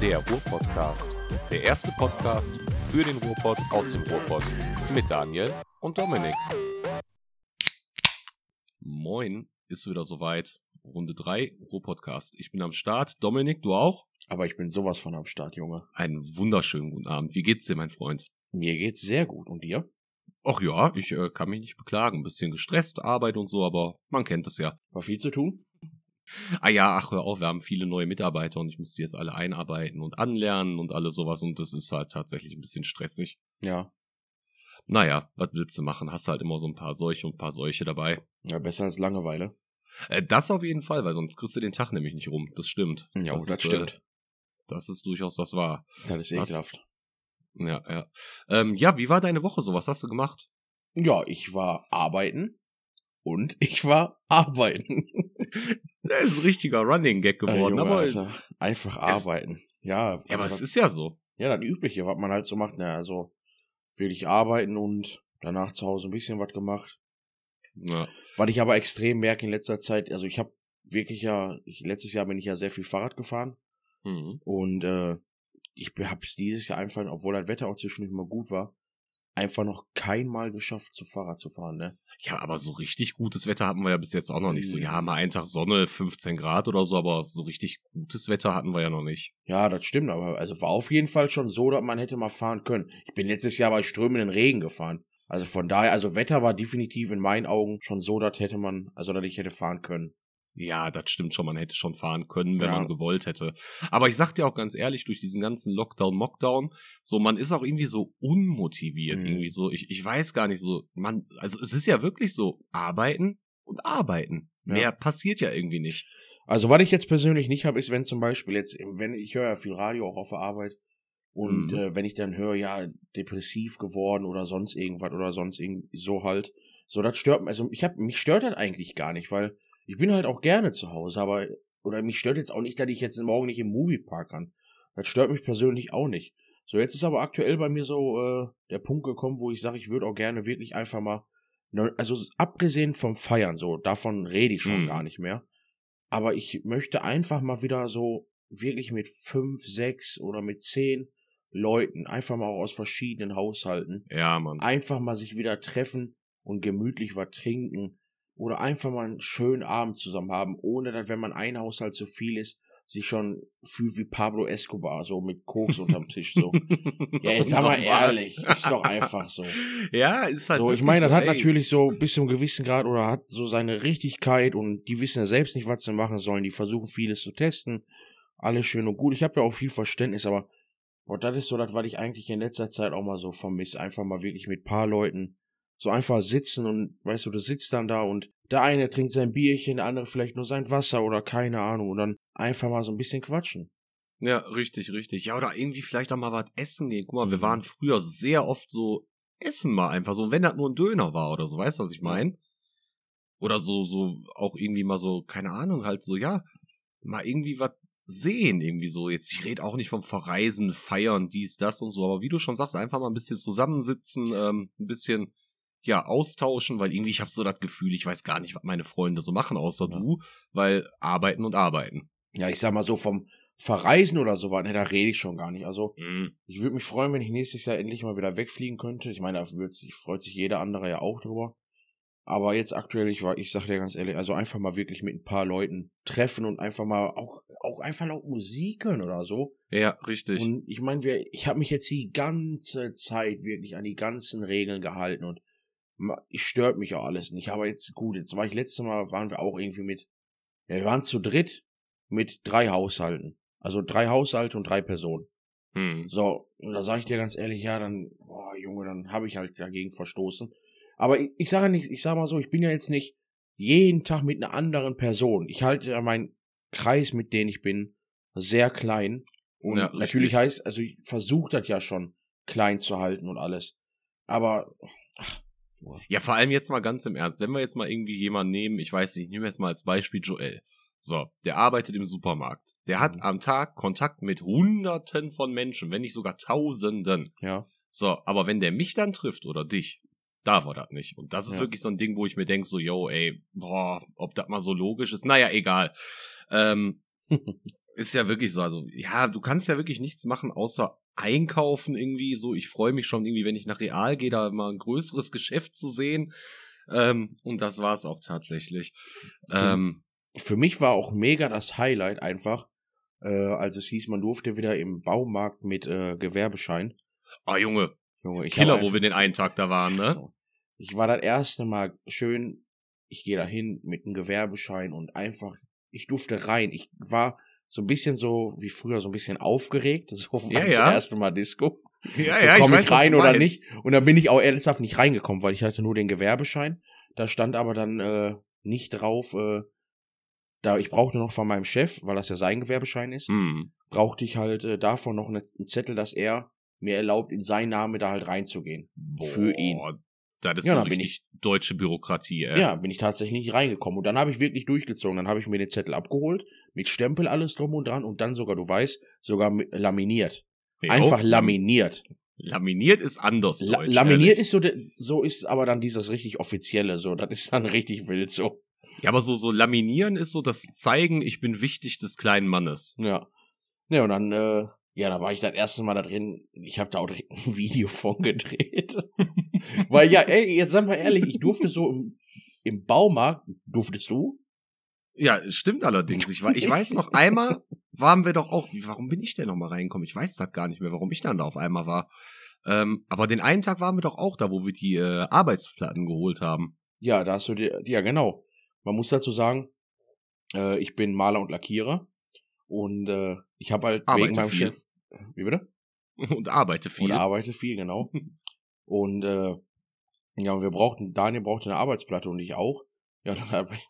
Der Ruhr-Podcast. Der erste Podcast für den Ruhrpott aus dem Ruhrpott mit Daniel und Dominik. Moin, ist wieder soweit. Runde 3, Ruhr-Podcast. Ich bin am Start. Dominik, du auch? Aber ich bin sowas von am Start, Junge. Einen wunderschönen guten Abend. Wie geht's dir, mein Freund? Mir geht's sehr gut. Und dir? Ach ja, ich äh, kann mich nicht beklagen. Ein bisschen gestresst, Arbeit und so, aber man kennt es ja. War viel zu tun? Ah ja, ach hör auf, wir haben viele neue Mitarbeiter und ich muss die jetzt alle einarbeiten und anlernen und alles sowas und das ist halt tatsächlich ein bisschen stressig. Ja. Naja, was willst du machen? Hast halt immer so ein paar solche und ein paar solche dabei. Ja, besser als Langeweile. Äh, das auf jeden Fall, weil sonst kriegst du den Tag nämlich nicht rum. Das stimmt. Ja, das, das ist, stimmt. Äh, das ist durchaus was wahr. Das ist ekelhaft. Ja, ja. Ähm, ja, wie war deine Woche so? Was hast du gemacht? Ja, ich war arbeiten und ich war arbeiten. Das ist ein richtiger Running Gag geworden, Äh, Junge, aber, Alter, einfach arbeiten. Ja, ja, aber also es was- ist ja so. ja, das Übliche, was man halt so macht. Ne, also wirklich arbeiten und danach zu Hause ein bisschen was gemacht. Ja. Was ich aber extrem merke in letzter Zeit, also ich habe wirklich ja, ich, letztes Jahr bin ich ja sehr viel Fahrrad gefahren Mhm. und äh, ich habe es dieses Jahr einfach, obwohl das Wetter auch zwischendurch mal gut war, einfach noch kein Mal geschafft, zu Fahrrad zu fahren. Ne? ja, aber so richtig gutes Wetter hatten wir ja bis jetzt auch noch nicht. So, ja, mal einen Tag Sonne, 15 Grad oder so, aber so richtig gutes Wetter hatten wir ja noch nicht. Ja, das stimmt, aber also war auf jeden Fall schon so, dass man hätte mal fahren können. Ich bin letztes Jahr bei strömenden Regen gefahren. Also von daher, also Wetter war definitiv in meinen Augen schon so, dass hätte man, also dass ich hätte fahren können. Ja, das stimmt schon. Man hätte schon fahren können, wenn Ja. man gewollt hätte. Aber ich sag dir auch ganz ehrlich, durch diesen ganzen Lockdown, Mockdown, so, man ist auch irgendwie so unmotiviert. Mhm. Irgendwie so, ich, ich weiß gar nicht so, man, also es ist ja wirklich so, arbeiten und arbeiten. Ja. Mehr passiert ja irgendwie nicht. Also was ich jetzt persönlich nicht habe, ist, wenn zum Beispiel jetzt, wenn ich höre ja viel Radio auch auf der Arbeit und Mhm. äh, wenn ich dann höre, ja, depressiv geworden oder sonst irgendwas oder sonst irgendwie so halt, so das stört mich, also ich hab, mich stört das eigentlich gar nicht, weil ich bin halt auch gerne zu Hause, aber, oder mich stört jetzt auch nicht, dass ich jetzt morgen nicht im Moviepark kann. Das stört mich persönlich auch nicht. So, jetzt ist aber aktuell bei mir so äh, der Punkt gekommen, wo ich sage, ich würde auch gerne wirklich einfach mal, ne, also abgesehen vom Feiern, so, davon rede ich schon Mhm. gar nicht mehr. Aber ich möchte einfach mal wieder so wirklich mit fünf, sechs oder mit zehn Leuten, einfach mal auch aus verschiedenen Haushalten, Ja, Mann. einfach mal sich wieder treffen und gemütlich was trinken oder einfach mal einen schönen Abend zusammen haben, ohne dass, wenn man ein Haushalt zu viel ist, sich schon fühlt wie Pablo Escobar, so mit Koks unterm Tisch, so. Ja, jetzt sag mal ehrlich, ist doch einfach so. Ja, ist halt. So, ich meine, das so, hat ey. natürlich so bis zu einem gewissen Grad oder hat so seine Richtigkeit und die wissen ja selbst nicht, was sie machen sollen. Die versuchen vieles zu testen. Alles schön und gut. Ich habe ja auch viel Verständnis, aber boah, das ist so das, was ich eigentlich in letzter Zeit auch mal so vermisse. Einfach mal wirklich mit paar Leuten so einfach sitzen und weißt du, du sitzt dann da und der eine trinkt sein Bierchen, der andere vielleicht nur sein Wasser oder keine Ahnung und dann einfach mal so ein bisschen quatschen. Ja, richtig, richtig. Ja, oder irgendwie vielleicht auch mal was essen gehen. Guck mal, wir Mhm. waren früher sehr oft so essen mal einfach so, wenn das nur ein Döner war oder so, weißt du, was ich meine? Oder so, so auch irgendwie mal so, keine Ahnung, halt so, ja, mal irgendwie was sehen, irgendwie so. Jetzt, ich rede auch nicht vom Verreisen, Feiern, dies, das und so, aber wie du schon sagst, einfach mal ein bisschen zusammensitzen, ähm, ein bisschen, ja, austauschen, weil irgendwie ich habe so das Gefühl, ich weiß gar nicht, was meine Freunde so machen, außer Ja. du, weil arbeiten und arbeiten. Ja, ich sag mal so vom Verreisen oder so, ne, da rede ich schon gar nicht. Also Mhm. Ich würde mich freuen, wenn ich nächstes Jahr endlich mal wieder wegfliegen könnte. Ich meine, da sich, freut sich jeder andere ja auch drüber. Aber jetzt aktuell, ich war, ich sag dir ganz ehrlich, also einfach mal wirklich mit ein paar Leuten treffen und einfach mal auch, auch einfach laut Musik hören oder so. Ja, richtig. Und ich meine, ich habe mich jetzt die ganze Zeit wirklich an die ganzen Regeln gehalten und ich stört mich auch alles nicht. Aber jetzt gut, jetzt war ich letztes Mal, waren wir auch irgendwie mit, ja, wir waren zu dritt mit drei Haushalten. Also drei Haushalte und drei Personen. Hm. So, und da sage ich dir ganz ehrlich, ja, dann, boah, Junge, dann habe ich halt dagegen verstoßen. Aber ich, ich sage nicht, ich sage mal so, ich bin ja jetzt nicht jeden Tag mit einer anderen Person. Ich halte ja meinen Kreis, mit dem ich bin, sehr klein. Und Ja, natürlich heißt, also ich versuche das ja schon klein zu halten und alles. Aber ach, boah. Ja, vor allem jetzt mal ganz im Ernst. Wenn wir jetzt mal irgendwie jemanden nehmen, ich weiß nicht, ich nehme jetzt mal als Beispiel Joel. So, der arbeitet im Supermarkt. Der hat Mhm. am Tag Kontakt mit Hunderten von Menschen, wenn nicht sogar Tausenden. ja, So, aber wenn der mich dann trifft oder dich, da war das nicht. Und das ist Ja. wirklich so ein Ding, wo ich mir denke, so, yo, ey, boah, ob das mal so logisch ist. Naja, egal. Ähm, Ist ja wirklich so. Also, ja, du kannst ja wirklich nichts machen, außer einkaufen irgendwie. So, ich freue mich schon irgendwie, wenn ich nach Real gehe, da mal ein größeres Geschäft zu sehen. Ähm, und das war es auch tatsächlich. Ähm, Für mich war auch mega das Highlight einfach, äh, als es hieß, man durfte wieder im Baumarkt mit äh, Gewerbeschein. ah, Junge, Junge, ich Killer, wo wir den einen Tag da waren, ne? Ich war das erste Mal schön, ich gehe da hin mit einem Gewerbeschein und einfach, ich durfte rein. Ich war so ein bisschen so wie früher so ein bisschen aufgeregt, so Ja, das ja. erste Mal Disco. Ja, so ja, komme ich, weiß, was rein oder nicht. Und dann bin ich auch ernsthaft nicht reingekommen, weil ich hatte nur den Gewerbeschein. Da stand aber dann äh, nicht drauf, äh, da ich brauchte noch von meinem Chef, weil das ja sein Gewerbeschein ist, Hm. brauchte ich halt äh, davon noch eine, einen Zettel, dass er mir erlaubt, in sein Name da halt reinzugehen. Für ihn. Das ist Ja, so dann bin richtig deutsche Bürokratie, ey. Ja, bin ich tatsächlich nicht reingekommen. Und dann habe ich wirklich durchgezogen. Dann habe ich mir den Zettel abgeholt, mit Stempel alles drum und dran und dann sogar, du weißt, sogar laminiert. Jo, Einfach lam- laminiert. Laminiert ist anders La deutsch. laminiert ehrlich. ist so, so ist aber dann dieses richtig offizielle, so, das ist dann richtig wild, so. Ja, aber so, so laminieren ist so das Zeigen, ich bin wichtig des kleinen Mannes. Ja. Ja, und dann, äh, ja, da war ich das erste Mal da drin. Ich habe da auch direkt ein Video von gedreht. Weil ja, ey, jetzt sag mal ehrlich, ich durfte so im, im Baumarkt, durftest du? Ja, stimmt allerdings. Ich, ich weiß noch, einmal waren wir doch auch, wie, warum bin ich denn noch mal reingekommen? Ich weiß das gar nicht mehr, warum ich dann da auf einmal war. Ähm, aber den einen Tag waren wir doch auch da, wo wir die äh, Arbeitsplatten geholt haben. Ja, da hast du dir, ja genau. Man muss dazu sagen, äh, ich bin Maler und Lackierer und äh, ich habe halt Arbeite wegen meinem viel. Chef, wie bitte? Und arbeite viel. Und arbeite viel, genau. und äh, ja, und wir brauchten, Daniel brauchte eine Arbeitsplatte und ich auch. Ja, dann hab, ich-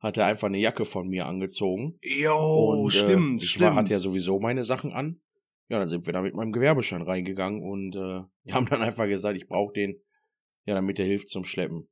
hat er einfach eine Jacke von mir angezogen. Jo, und stimmt, äh, ich stimmt. War, hatte ja sowieso meine Sachen an. Ja, dann sind wir da mit meinem Gewerbeschein reingegangen und äh, wir haben dann einfach gesagt, ich brauche den, ja, damit der hilft zum Schleppen.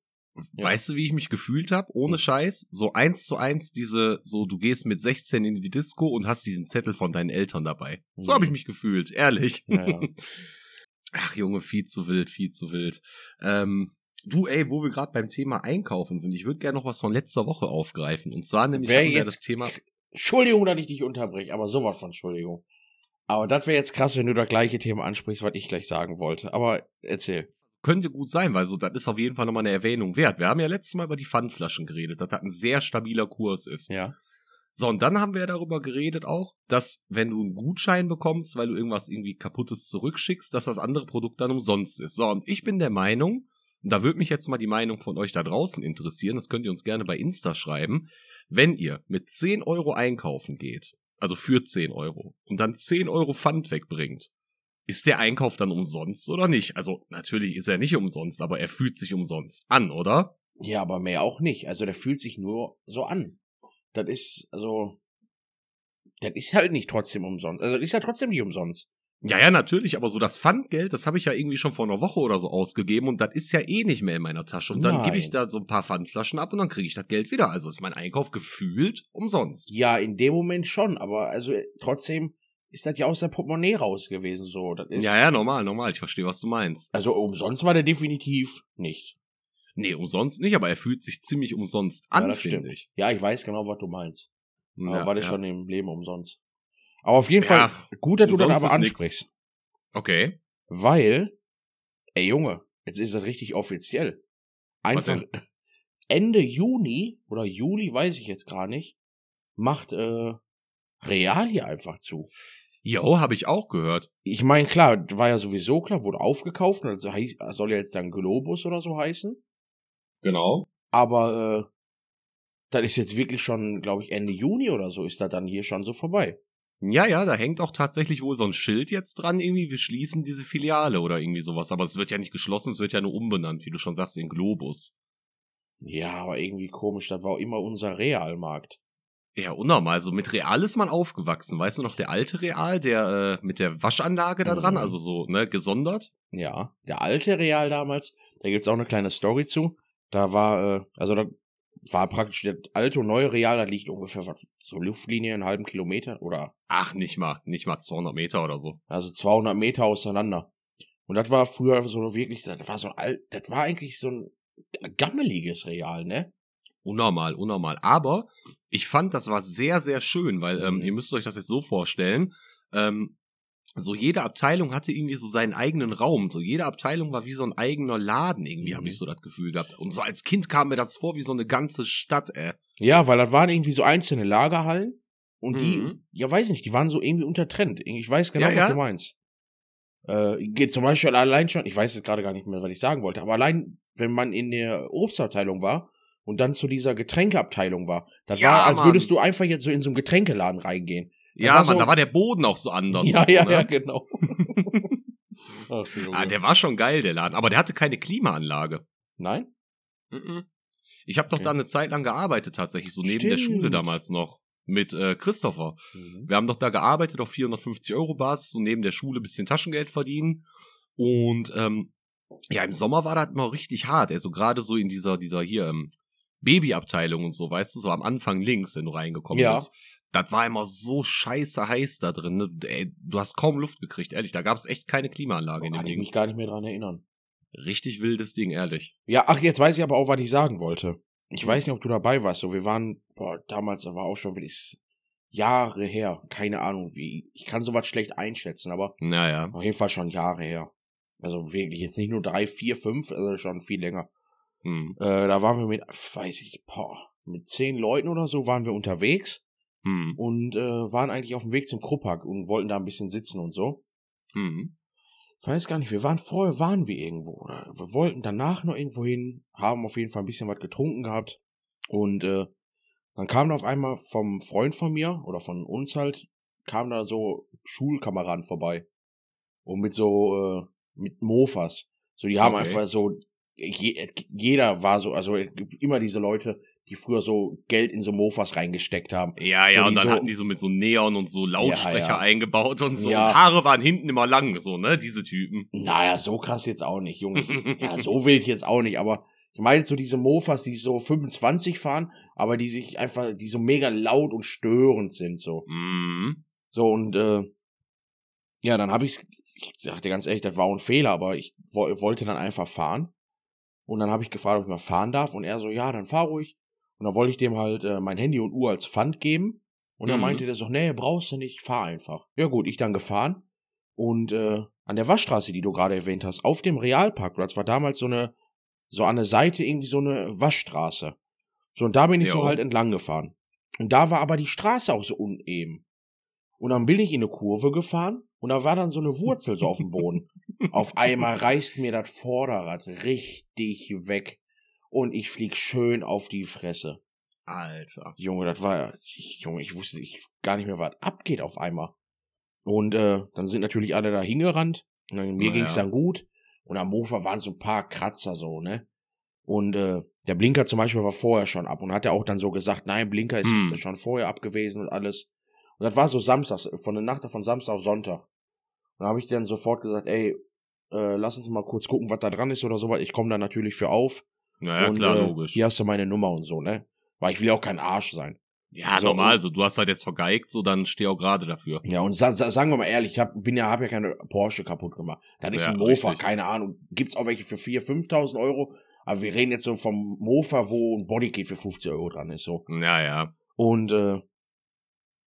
Ja. Weißt du, wie ich mich gefühlt habe? Ohne Scheiß. So eins zu eins diese, so du gehst mit 16 in die Disco und hast diesen Zettel von deinen Eltern dabei. So Mhm. habe ich mich gefühlt, ehrlich. Ja, ja. Ach Junge, viel zu wild, viel zu wild. Ähm, du, ey, wo wir gerade beim Thema Einkaufen sind, ich würde gerne noch was von letzter Woche aufgreifen. Und zwar nämlich Wer jetzt- das Thema. Entschuldigung, dass ich dich unterbreche, aber sowas von Entschuldigung. Aber das wäre jetzt krass, wenn du das gleiche Thema ansprichst, was ich gleich sagen wollte. Aber erzähl. Könnte gut sein, weil so, das ist auf jeden Fall nochmal eine Erwähnung wert. Wir haben ja letztes Mal über die Pfandflaschen geredet, dass das ein sehr stabiler Kurs ist. Ja. So, und dann haben wir ja darüber geredet auch, dass wenn du einen Gutschein bekommst, weil du irgendwas irgendwie kaputtes zurückschickst, dass das andere Produkt dann umsonst ist. So, und ich bin der Meinung, und da würde mich jetzt mal die Meinung von euch da draußen interessieren, das könnt ihr uns gerne bei Insta schreiben, wenn ihr mit 10 Euro einkaufen geht, also für 10 Euro, und dann 10 Euro Pfand wegbringt, ist der Einkauf dann umsonst oder nicht? Also natürlich ist er nicht umsonst, aber er fühlt sich umsonst an, oder? Ja, aber mehr auch nicht. Also der fühlt sich nur so an. Das ist, also, das ist halt nicht trotzdem umsonst. Also das ist ja trotzdem nicht umsonst. Ja, ja, natürlich, aber so das Pfandgeld, das habe ich ja irgendwie schon vor einer Woche oder so ausgegeben und das ist ja eh nicht mehr in meiner Tasche. Und dann gebe ich da so ein paar Pfandflaschen ab und dann kriege ich das Geld wieder. Also ist mein Einkauf gefühlt umsonst. Ja, in dem Moment schon, aber also trotzdem ist das ja aus der Portemonnaie raus gewesen, so. Das ist, Ja, ja, normal, normal. Ich verstehe, was du meinst. Also umsonst war der definitiv nicht. Nee, umsonst nicht, aber er fühlt sich ziemlich umsonst an, ja, finde stimmt. ich. Ja, ich weiß genau, was du meinst. Aber Ja, war das ja. schon im Leben umsonst. Aber auf jeden Fall gut, dass du das aber ist nix. ansprichst. Okay. Weil, ey Junge, jetzt ist das richtig offiziell. Einfach? Ende Juni oder Juli, weiß ich jetzt gar nicht, macht äh, Real hier einfach zu. Jo, habe ich auch gehört. Ich meine, klar, war ja sowieso klar, wurde aufgekauft und soll ja jetzt dann Globus oder so heißen. Genau. Aber äh, das ist jetzt wirklich schon, glaube ich, Ende Juni oder so ist das dann hier schon so vorbei. Ja, ja, da hängt auch tatsächlich wohl so ein Schild jetzt dran, irgendwie, wir schließen diese Filiale oder irgendwie sowas. Aber es wird ja nicht geschlossen, es wird ja nur umbenannt, wie du schon sagst, in Globus. Ja, aber irgendwie komisch, das war auch immer unser Realmarkt. Ja, unnormal. So mit Real ist man aufgewachsen. Weißt du noch, der alte Real, der äh, mit der Waschanlage da dran, Mhm. also so, ne, gesondert? Ja, der alte Real damals, da gibt's auch eine kleine Story zu. Da war, äh, also da war praktisch der alte und neue Real, da liegt ungefähr so Luftlinie, einen halben Kilometer oder Ach, nicht mal, nicht mal 200 Meter oder so. also 200 Meter auseinander. Und das war früher so wirklich, das war so ein alt, das war eigentlich so ein gammeliges Real, ne? Unnormal, unnormal. Aber ich fand, das war sehr, sehr schön, weil ähm, Mhm. ihr müsst euch das jetzt so vorstellen. Ähm, so jede Abteilung hatte irgendwie so seinen eigenen Raum. So jede Abteilung war wie so ein eigener Laden irgendwie, habe Mhm. ich so das Gefühl gehabt. Und so als Kind kam mir das vor wie so eine ganze Stadt, ey. Ja, weil das waren irgendwie so einzelne Lagerhallen und die, Mhm. ja weiß nicht, die waren so irgendwie untertrennt. Ich weiß genau, Ja, was ja. du meinst. Äh, geht zum Beispiel allein schon, ich weiß jetzt gerade gar nicht mehr, was ich sagen wollte, aber allein, wenn man in der Obstabteilung war und dann zu dieser Getränkeabteilung war, das Ja, war, als Mann. würdest du einfach jetzt so in so einen Getränkeladen reingehen. Das Ja, Mann, so- da war der Boden auch so anders. ja, so, ja, ne? ja, genau. Ach. Ah, der war schon geil, der Laden. Aber der hatte keine Klimaanlage. Nein? Mhm. Ich habe doch Okay. da eine Zeit lang gearbeitet, tatsächlich, so neben der Schule Stimmt. damals noch. Mit äh, Christopher. Mhm. Wir haben doch da gearbeitet auf 450 Euro Basis, so neben der Schule bisschen Taschengeld verdienen. Und ähm, ja, im Sommer war das immer richtig hart. Also gerade so in dieser, dieser hier ähm, Babyabteilung und so, weißt du, so am Anfang links, wenn du reingekommen Ja. bist. Das war immer so scheiße heiß da drin. Ne? Ey, du hast kaum Luft gekriegt, ehrlich. Da gab es echt keine Klimaanlage in dem Kann ich Ding. mich gar nicht mehr dran erinnern. Richtig wildes Ding, ehrlich. Ja, ach, jetzt weiß ich aber auch, was ich sagen wollte. Ich Mhm. weiß nicht, ob du dabei warst. So, wir waren, boah, damals, da war auch schon wirklich Jahre her. Keine Ahnung, wie. Ich kann sowas schlecht einschätzen, aber Naja. auf jeden Fall schon Jahre her. Also wirklich jetzt nicht nur drei, vier, fünf, also schon viel länger. Hm. Äh, da waren wir mit, weiß ich, boah, mit zehn Leuten oder so waren wir unterwegs Hm. und äh, waren eigentlich auf dem Weg zum Kruppag und wollten da ein bisschen sitzen und so. Hm. Ich weiß gar nicht, wir waren vorher, waren wir irgendwo. Oder wir wollten danach noch irgendwo hin, haben auf jeden Fall ein bisschen was getrunken gehabt. Und äh, dann kam da auf einmal vom Freund von mir oder von uns halt, kam da so Schulkameraden vorbei. Und mit so, äh, mit Mofas. So, die haben Okay. einfach so, je, jeder war so, also es gibt immer diese Leute, die früher so Geld in so Mofas reingesteckt haben. Ja, So ja, die und dann so- hatten die so mit so Neon und so Lautsprecher Ja, ja. eingebaut und so. Ja. Und Haare waren hinten immer lang, so, ne? Diese Typen. Naja, so krass jetzt auch nicht, Junge. Ja, so wild jetzt auch nicht, aber ich meine so diese Mofas, die so 25 fahren, aber die sich einfach, die so mega laut und störend sind, so. Mhm. So, und äh, ja, dann habe ich, ich sagte ganz ehrlich, das war auch ein Fehler, aber ich wo, wollte dann einfach fahren. Und dann habe ich gefragt, ob ich mal fahren darf. Und er so, ja, dann fahr ruhig. Und dann wollte ich dem halt äh, mein Handy und Uhr als Pfand geben. Und dann Mhm. meinte der so, nee, brauchst du nicht, fahr einfach. Ja gut, ich dann gefahren. Und äh, an der Waschstraße, die du gerade erwähnt hast, auf dem Realparkplatz war damals so eine, so an der Seite irgendwie so eine Waschstraße. So, und da bin ich so Jo. halt entlang gefahren. Und da war aber die Straße auch so uneben. Und dann bin ich in eine Kurve gefahren und da war dann so eine Wurzel so auf dem Boden. Auf einmal reißt mir das Vorderrad richtig weg und ich flieg schön auf die Fresse. Alter. Junge, das war, Junge, ich wusste ich, gar nicht mehr, was abgeht auf einmal. Und äh, dann sind natürlich alle da hingerannt. Dann, mir Na ging's dann gut. Und am Mofa waren so ein paar Kratzer so, ne? Und äh, der Blinker zum Beispiel war vorher schon ab und hat ja auch dann so gesagt, nein, Blinker ist Hm. schon vorher ab gewesen und alles. Und das war so samstags, von der Nacht von Samstag auf Sonntag. Da habe ich dann sofort gesagt, ey, äh, lass uns mal kurz gucken, was da dran ist oder sowas. Ich komme da natürlich für auf. Naja, und, klar, äh, logisch. Hier hast du meine Nummer und so, ne? Weil ich will ja auch kein Arsch sein. ja, so, normal, so, du hast halt jetzt vergeigt, so, dann steh auch gerade dafür. Ja, und sa sa sagen wir mal ehrlich, ich hab, bin ja, hab ja keine Porsche kaputt gemacht. Das ist Ja, ein Mofa, richtig. keine Ahnung. Gibt's auch welche für 4.000, 5.000 Euro. Aber wir reden jetzt so vom Mofa, wo ein Bodykit für 50 Euro dran ist, so. Ja, ja. Und, äh,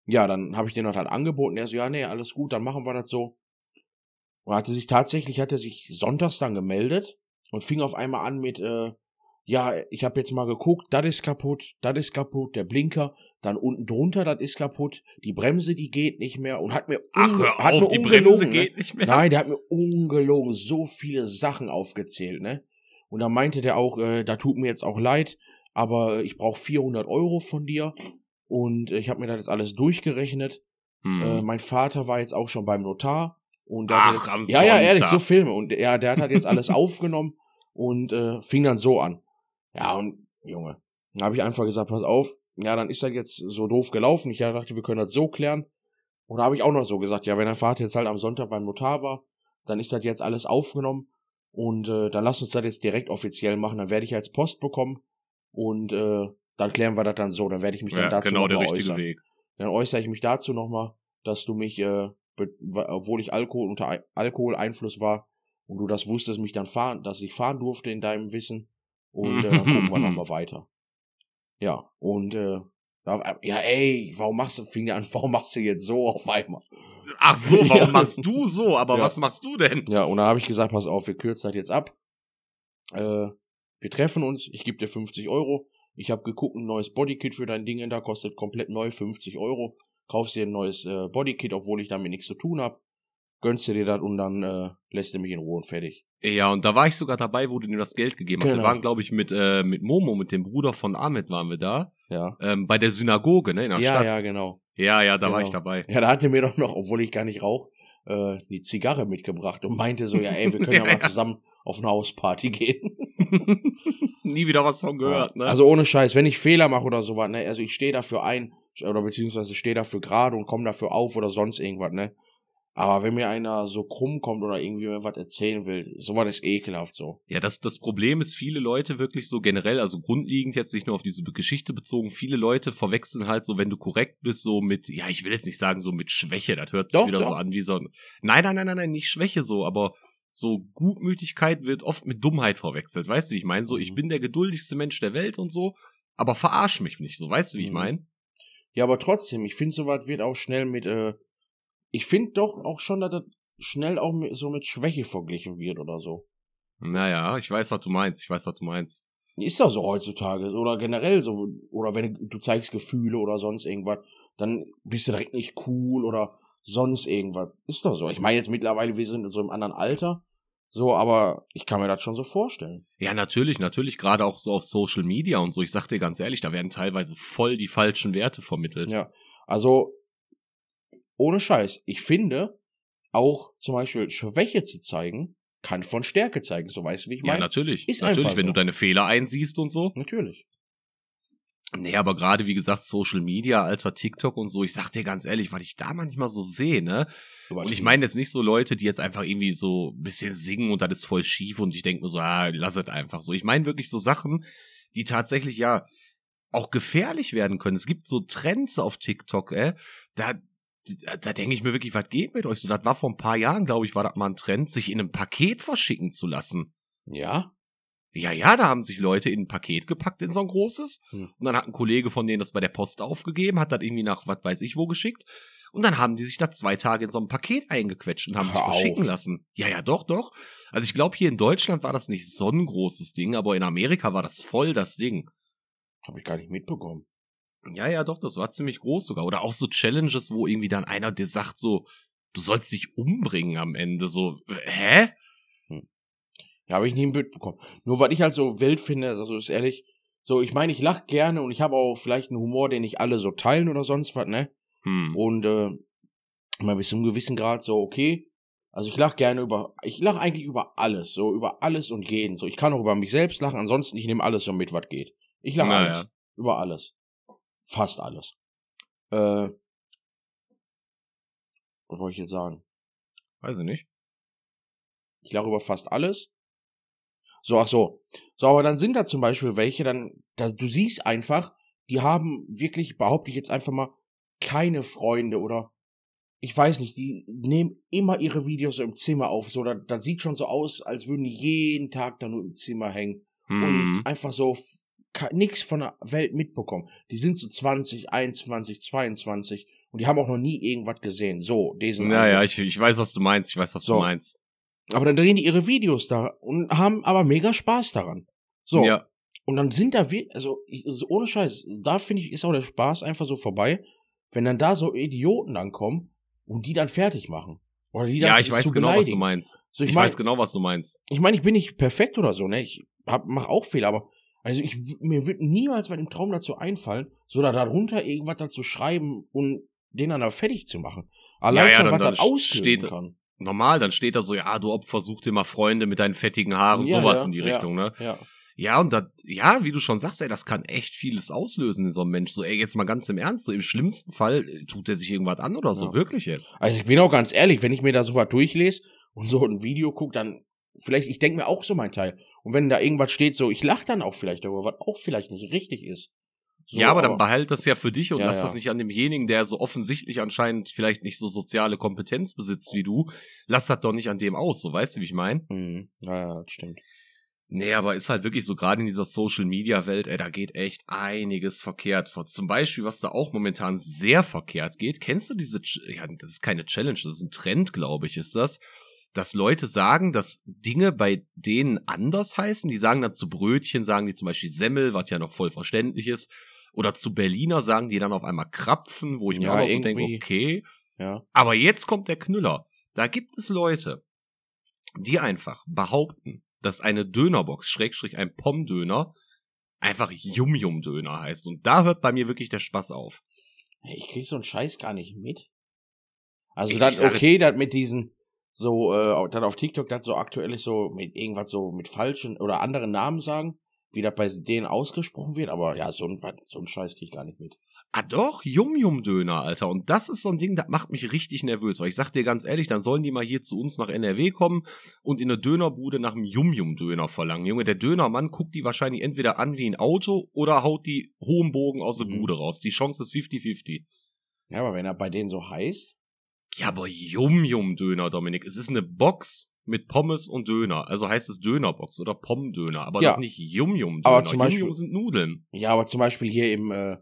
ja, dann habe ich den halt angeboten. Er so, ja, nee, alles gut, dann machen wir das so. Und hatte sich tatsächlich, hat er sich sonntags dann gemeldet und fing auf einmal an mit, äh, ja, ich habe jetzt mal geguckt, das ist kaputt, das ist kaputt, der Blinker, dann unten drunter, das ist kaputt, die Bremse, die geht nicht mehr und hat mir, Ach, hör hat auf, mir die ungelogen, Bremse ne? geht nicht mehr. Nein, der hat mir ungelogen so viele Sachen aufgezählt, ne? Und dann meinte der auch, äh, da tut mir jetzt auch leid, aber ich brauche 400 Euro von dir. Und ich habe mir das jetzt alles durchgerechnet. Hm. Äh, mein Vater war jetzt auch schon beim Notar. Und der Ach, hat jetzt, am Ja, ja, ehrlich, so Filme. Und er, der hat halt jetzt alles aufgenommen und äh, fing dann so an. Ja, und Junge, dann habe ich einfach gesagt, pass auf, ja, dann ist das jetzt so doof gelaufen. Ich dachte, wir können das so klären. Und da habe ich auch noch so gesagt, ja, wenn dein Vater jetzt halt am Sonntag beim Notar war, dann ist das jetzt alles aufgenommen. Und äh, dann lass uns das jetzt direkt offiziell machen. Dann werde ich jetzt Post bekommen. Und äh, dann klären wir das dann so. Dann werde ich mich dann ja, dazu genau noch der richtige äußern. Weg. Dann äußere ich mich dazu nochmal, dass du mich, äh, obwohl ich Alkohol unter Ei- Alkoholeinfluss war und du das wusstest, mich dann fahren, dass ich fahren durfte in deinem Wissen. Und äh, dann gucken wir nochmal weiter. Ja, und äh, ja, ey, warum machst du, fing an, warum machst du jetzt so auf einmal? Ach so, warum ja. machst du so? Aber ja. was machst du denn? Ja, und da habe ich gesagt, pass auf, wir kürzen das jetzt ab. Äh, wir treffen uns, ich gebe dir 50 Euro. Ich habe geguckt, ein neues Bodykit für dein Ding, da kostet komplett neu 50 Euro. Kaufst dir ein neues äh, Bodykit, obwohl ich damit nichts zu tun habe. Gönnst du dir das und dann äh, lässt du mich in Ruhe und fertig. Ja, und da war ich sogar dabei, wo du dir das Geld gegeben hast. Genau. Wir waren, glaube ich, mit, äh, mit Momo, mit dem Bruder von Ahmed waren wir da. Ja. Ähm, bei der Synagoge, ne, in der ja, Stadt. Ja, ja, genau. Ja, ja, da genau. war ich dabei. Ja, da hat er mir doch noch, obwohl ich gar nicht rauche, äh, die Zigarre mitgebracht und meinte so, ja, ey, wir können ja mal zusammen auf eine Hausparty gehen. Nie wieder was von gehört, ja. ne? Also ohne Scheiß, wenn ich Fehler mache oder sowas, ne, also ich stehe dafür ein, oder beziehungsweise stehe dafür gerade und komme dafür auf oder sonst irgendwas, ne? Aber wenn mir einer so krumm kommt oder irgendwie mir was erzählen will, sowas ist ekelhaft so. Ja, das, das Problem ist, viele Leute wirklich so generell, also grundlegend jetzt nicht nur auf diese Geschichte bezogen, viele Leute verwechseln halt so, wenn du korrekt bist, so mit, ja, ich will jetzt nicht sagen so mit Schwäche, das hört sich doch, wieder doch. so an wie so, nein, nein, nein, nein, nein, nicht Schwäche so, aber so Gutmütigkeit wird oft mit Dummheit verwechselt, weißt du, wie ich meine? So, ich mhm. bin der geduldigste Mensch der Welt und so, aber verarsch mich nicht so, weißt du, wie ich mhm. meine? Ja, aber trotzdem, ich finde, sowas wird auch schnell mit, äh, ich finde doch auch schon, dass das schnell auch mit, so mit Schwäche verglichen wird oder so. Naja, ich weiß, was du meinst. Ich weiß, was du meinst. Ist das so heutzutage? Oder generell so, oder wenn du, zeigst Gefühle oder sonst irgendwas, dann bist du direkt nicht cool oder sonst irgendwas. Ist das so? Ich meine jetzt mittlerweile, wir sind in so einem anderen Alter. So, aber ich kann mir das schon so vorstellen. Ja, natürlich, natürlich, gerade auch so auf Social Media und so. Ich sag dir ganz ehrlich, da werden teilweise voll die falschen Werte vermittelt. Ja, also ohne Scheiß, ich finde, auch zum Beispiel Schwäche zu zeigen, kann von Stärke zeigen. So weißt du, wie ich meine? Ja, natürlich. Ist natürlich, wenn so. du deine Fehler einsiehst und so. Natürlich. Nee, aber gerade wie gesagt, Social Media, alter TikTok und so, ich sag dir ganz ehrlich, was ich da manchmal so sehe, ne? Und ich meine jetzt nicht so Leute, die jetzt einfach irgendwie so ein bisschen singen und das ist voll schief und ich denke mir so, ah, lass es einfach so. Ich meine wirklich so Sachen, die tatsächlich ja auch gefährlich werden können. Es gibt so Trends auf TikTok, äh, da, da, da denke ich mir wirklich, was geht mit euch so? Das war vor ein paar Jahren, glaube ich, war das mal ein Trend, sich in einem Paket verschicken zu lassen. Ja? Ja, ja, da haben sich Leute in ein Paket gepackt, in so ein großes. Hm. Und dann hat ein Kollege von denen das bei der Post aufgegeben, hat das irgendwie nach was weiß ich wo geschickt. Und dann haben die sich da zwei Tage in so ein Paket eingequetscht und haben sich verschicken auf. lassen. Ja, ja, doch, doch. Also ich glaube, hier in Deutschland war das nicht so ein großes Ding, aber in Amerika war das voll das Ding. Habe ich gar nicht mitbekommen. Ja, ja, doch, das war ziemlich groß sogar. Oder auch so Challenges, wo irgendwie dann einer dir sagt so, du sollst dich umbringen am Ende. So, hä? Ja, habe ich nie mitbekommen. Nur weil ich halt so wild finde, also ist ehrlich, so, ich meine, ich lach gerne und ich habe auch vielleicht einen Humor, den nicht alle so teilen oder sonst was, ne? Hm. Und äh, mal bis zu einem gewissen Grad so, okay. Also ich lach gerne über, ich lach eigentlich über alles, so über alles und jeden. So, ich kann auch über mich selbst lachen, ansonsten ich nehme alles so mit, was geht. Ich lache alles. Ja. Über alles. Fast alles. Äh, was wollte ich jetzt sagen? Weiß ich nicht. Ich lache über fast alles. So, ach so. So, aber dann sind da zum Beispiel welche, dann, da, du siehst einfach, die haben wirklich, behaupte ich jetzt einfach mal, keine Freunde oder ich weiß nicht, die nehmen immer ihre Videos so im Zimmer auf. So, das, das sieht schon so aus, als würden die jeden Tag da nur im Zimmer hängen. Mhm. Und einfach so nichts von der Welt mitbekommen. Die sind so 20, 21, 22 und die haben auch noch nie irgendwas gesehen. So, diesen. Ja, ja, ich, ich weiß, was du meinst. Ich weiß, was so. du meinst. Aber dann drehen die ihre Videos da und haben aber mega Spaß daran. So. Ja. Und dann sind da, wie, also, ohne Scheiß, da finde ich, ist auch der Spaß einfach so vorbei, wenn dann da so Idioten dann kommen und die dann fertig machen. Oder die dann ja, ich weiß genau, was du meinst. So, ich, ich mein, weiß genau, was du meinst. Ich meine, ich bin nicht perfekt oder so, ne? Ich hab, mach auch Fehler, aber also ich, mir wird niemals bei dem Traum dazu einfallen, so da darunter irgendwas dazu schreiben und den dann da fertig zu machen. Allein ja, ja, schon, dann, was dann, dann auslösen kann. Normal, dann steht da so, ja, du Opfer, such dir mal Freunde mit deinen fettigen Haaren, ja, sowas ja, in die Richtung, ne? Ja. Ja, und da, ja, wie du schon sagst, ey, das kann echt vieles auslösen in so einem Mensch. So, ey, jetzt mal ganz im Ernst, so im schlimmsten Fall äh, tut er sich irgendwas an oder so, wirklich jetzt. Also ich bin auch ganz ehrlich, wenn ich mir da so was durchlese und so ein Video gucke, dann vielleicht, ich denke mir auch so mein Teil. Und wenn da irgendwas steht, so, ich lache dann auch vielleicht darüber, was auch vielleicht nicht richtig ist. So, ja, aber, aber dann behalt das ja für dich und ja, lass das nicht an demjenigen, der so offensichtlich anscheinend vielleicht nicht so soziale Kompetenz besitzt wie du. Lass das doch nicht an dem aus, so weißt du, wie ich meine? Mhm. Ja, ja, das stimmt. Nee, aber ist halt wirklich so, gerade in dieser Social-Media-Welt, ey, da geht echt einiges verkehrt. Zum Beispiel, was da auch momentan sehr verkehrt geht, kennst du diese, ja, das ist keine Challenge, das ist ein Trend, glaube ich, ist das, dass Leute sagen, dass Dinge bei denen anders heißen. Die sagen dann zu Brötchen, sagen die zum Beispiel Semmel, was ja noch voll verständlich ist. Oder zu Berliner sagen die dann auf einmal Krapfen, wo ich mir Ja, auch so denke, okay. Ja. Aber jetzt kommt der Knüller. Da gibt es Leute, die einfach behaupten, dass eine Dönerbox, Schrägstrich ein Pommdöner, einfach Yum-Yum-Döner heißt. Und da hört bei mir wirklich der Spaß auf. Ich krieg so einen Scheiß gar nicht mit. Also Ich dann sage- okay, das mit diesen so äh, dann auf TikTok das so aktuell ist so mit irgendwas so mit falschen oder anderen Namen sagen, wie das bei denen ausgesprochen wird, aber ja, so ein so ein Scheiß krieg ich gar nicht mit. Ah doch, Yum-Yum-Döner, Alter. Und das ist so ein Ding, das macht mich richtig nervös. Weil ich sag dir ganz ehrlich, dann sollen die mal hier zu uns nach NRW kommen und in eine Dönerbude nach einem Yum-Yum-Döner verlangen. Junge, der Dönermann guckt die wahrscheinlich entweder an wie ein Auto oder haut die hohen Bogen aus der Mhm. Bude raus. Die Chance ist 50-50. Ja, aber wenn er bei denen so heißt, Ja, aber Yum-Yum-Döner, Dominik. Es ist eine Box mit Pommes und Döner. Also heißt es Dönerbox oder Pommdöner, aber Ja. doch nicht Yum-Yum-Döner. Aber zum Beispiel- Yum-Yum sind Nudeln. ja, aber zum Beispiel hier im äh,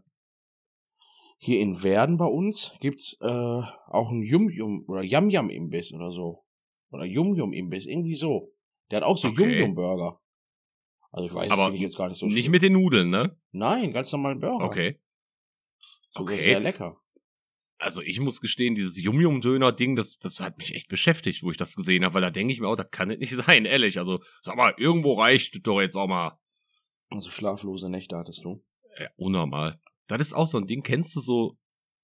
hier in Werden bei uns gibt's äh, auch ein Yum Yum oder Yam Yam Imbiss oder so oder Yum Yum Imbiss irgendwie so. Der hat auch so Okay. Yum Yum Burger. Also ich weiß, finde ich jetzt gar nicht so Nicht schlimm. mit den Nudeln, ne? Nein, ganz normalen Burger. Okay. Sogar Okay. sehr lecker. Also ich muss gestehen, dieses Yum-Yum-Döner-Ding, das, das hat mich echt beschäftigt, wo ich das gesehen habe, weil da denke ich mir auch, das kann es nicht sein, ehrlich. Also, sag mal, irgendwo reicht doch jetzt auch mal Also schlaflose Nächte hattest du. äh, unnormal. Das ist auch so ein Ding, kennst du so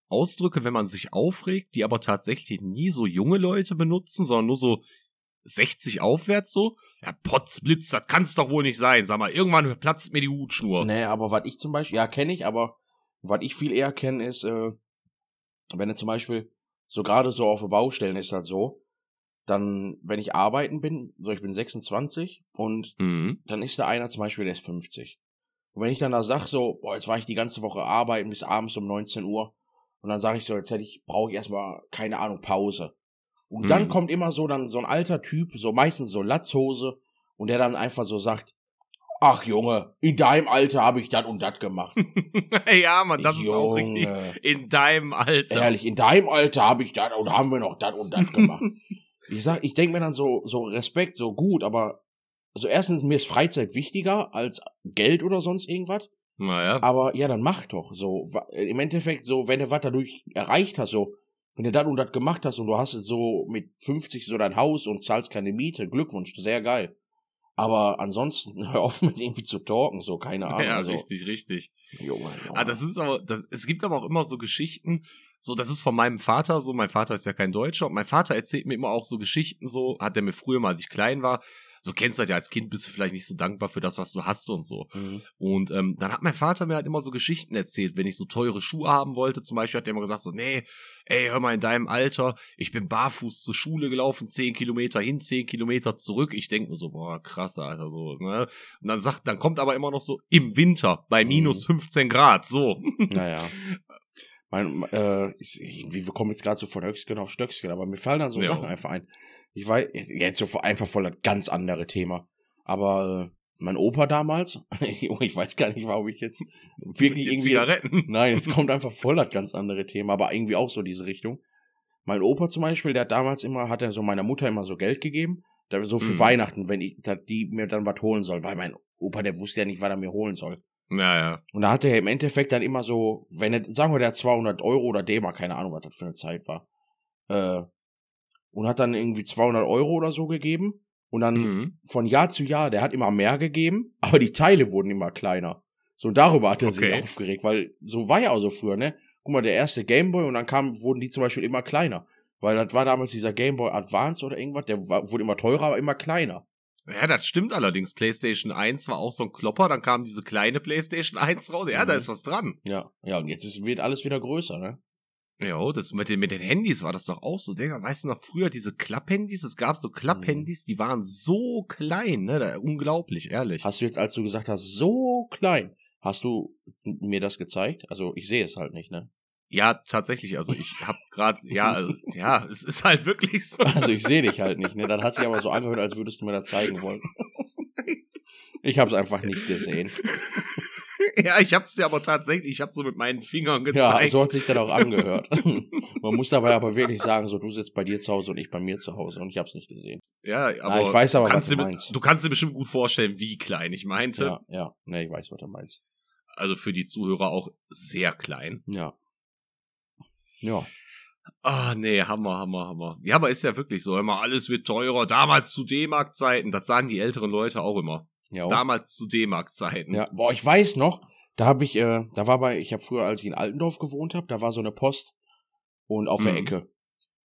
Ausdrücke, wenn man sich aufregt, die aber tatsächlich nie so junge Leute benutzen, sondern nur so 60 aufwärts so? Ja, Potzblitz, das kann's doch wohl nicht sein. Sag mal, irgendwann platzt mir die Hutschnur. Nee, aber was ich zum Beispiel, ja, kenne ich, aber was ich viel eher kenne, ist, äh, wenn du zum Beispiel, so gerade so auf Baustellen ist das so, dann, wenn ich arbeiten bin, so ich bin 26 und Mhm. dann ist da einer zum Beispiel, der ist 50. Und wenn ich dann da sag so, boah, jetzt war ich die ganze Woche arbeiten bis abends um 19 Uhr und dann sage ich so, jetzt hätte ich, brauche ich erstmal, keine Ahnung, Pause. Und dann Mhm. kommt immer so dann so ein alter Typ, so meistens so Latzhose und der dann einfach so sagt, ach Junge, in deinem Alter habe ich das und das gemacht. ja, Mann, das ist auch richtig. Junge. In deinem Alter. Ehrlich, in deinem Alter habe ich das und haben wir noch das und das gemacht. ich sag, ich denke mir dann so, so Respekt, so gut, aber also erstens, mir ist Freizeit wichtiger als Geld oder sonst irgendwas. Naja. Aber ja, dann mach doch so. Im Endeffekt, so, wenn du was dadurch erreicht hast, so, wenn du das und das gemacht hast und du hast so mit 50 so dein Haus und zahlst keine Miete, Glückwunsch, sehr geil. Aber ansonsten hör auf mit irgendwie zu talken, so, keine Ahnung. Ja, also, richtig, richtig. Junge, Junge. Ah, das ist aber, das, es gibt aber auch immer so Geschichten, so, das ist von meinem Vater so, mein Vater ist ja kein Deutscher, und mein Vater erzählt mir immer auch so Geschichten so, hat er mir früher mal, als ich klein war, so kennst du das ja, als Kind bist du vielleicht nicht so dankbar für das, was du hast und so. Mhm. Und ähm, dann hat mein Vater mir halt immer so Geschichten erzählt, wenn ich so teure Schuhe haben wollte, zum Beispiel hat er immer gesagt so, nee, ey, hör mal, in deinem Alter, ich bin barfuß zur Schule gelaufen, zehn Kilometer hin, zehn Kilometer zurück. Ich denk nur so, boah, krass, Alter, so, ne? Und dann sagt, dann kommt aber immer noch so, im Winter, bei minus 15 Grad, so. Naja. Mein, äh, ich, wir kommen jetzt gerade so von Höchstgen auf Stöcksken, aber mir fallen dann so Ja. Sachen einfach ein. Ich weiß, jetzt so einfach voll das ganz andere Thema. Aber äh, mein Opa damals, ich weiß gar nicht, warum ich jetzt wirklich Die irgendwie. Zigaretten. Nein, jetzt kommt einfach voll das ganz andere Thema, aber irgendwie auch so diese Richtung. Mein Opa zum Beispiel, der hat damals immer, hat er so meiner Mutter immer so Geld gegeben, so für Mhm. Weihnachten, wenn ich, dass die mir dann was holen soll, weil mein Opa, der wusste ja nicht, was er mir holen soll. Naja. Und da hat er im Endeffekt dann immer so, wenn er, sagen wir, der hat 200 Euro oder D-Mark, keine Ahnung, was das für eine Zeit war, äh, und hat dann irgendwie 200 Euro oder so gegeben. Und dann Mhm. von Jahr zu Jahr, der hat immer mehr gegeben, aber die Teile wurden immer kleiner. So, und darüber hat er Okay. sich aufgeregt, weil so war ja auch so früher, ne? Guck mal, der erste Gameboy und dann kam, wurden die zum Beispiel immer kleiner. Weil das war damals dieser Gameboy Advance oder irgendwas, der war, wurde immer teurer, aber immer kleiner. Ja, das stimmt allerdings. PlayStation 1 war auch so ein Klopper, dann kam diese kleine PlayStation 1 raus. Ja, Mhm. da ist was dran. Ja, ja, und jetzt ist, wird alles wieder größer, ne? Ja, das mit den, mit den Handys war das doch auch so. Digga, weißt du noch, früher diese Klapphandys, es gab so Klapphandys, die waren so klein, ne? Da, unglaublich, ehrlich. Hast du jetzt, als du gesagt hast, so klein, hast du mir das gezeigt? Also ich sehe es halt nicht, ne? Ja, tatsächlich, also ich hab grad, ja, also, ja, es ist halt wirklich so. Also ich sehe dich halt nicht, ne? Dann hat sich aber so angehört, als würdest du mir das zeigen wollen. Ich habe es einfach nicht gesehen. ja, ich hab's dir aber tatsächlich, ich hab's so mit meinen Fingern Ja, gezeigt. so hat sich dann auch angehört. Man muss dabei aber wirklich sagen, so du sitzt bei dir zu Hause und ich bei mir zu Hause und ich habe es nicht gesehen. ja, aber, Na, ich weiß aber, du kannst was du dir, meinst. Du kannst dir bestimmt gut vorstellen, wie klein ich meinte. Ja, ja, ne, ich weiß, was du meinst. Also für die Zuhörer auch sehr klein. Ja. Ja. Ah, nee, Hammer, Hammer, Hammer. Ja, aber ist ja wirklich so. Immer alles wird teurer. Damals zu D-Mark-Zeiten. Das sagen die älteren Leute auch immer. Ja. Damals zu D-Mark-Zeiten. Ja, boah, ich weiß noch, da habe ich, äh, da war bei, ich habe früher, als ich in Altendorf gewohnt habe, da war so eine Post und auf der Mhm. Ecke.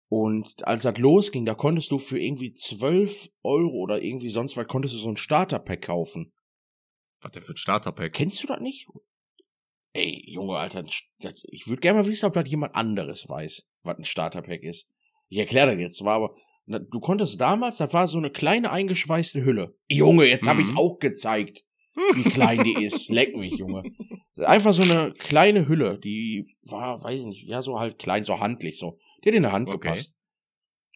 Und als das losging, da konntest du für irgendwie 12 Euro oder irgendwie sonst was, konntest du so ein Starterpack kaufen. Was denn für ein Starterpack? Kennst du das nicht? Ey, Junge, Alter, das, ich würde gerne mal wissen, ob das jemand anderes weiß, was ein Starterpack ist. Ich erkläre das jetzt, war aber, du konntest damals, das war so eine kleine eingeschweißte Hülle. Junge, jetzt habe ich Mhm. auch gezeigt, wie klein die ist. Leck mich, Junge. Einfach so eine kleine Hülle, die war, weiß ich nicht, ja, so halt klein, so handlich, so. Die hat in der Hand Okay. gepasst.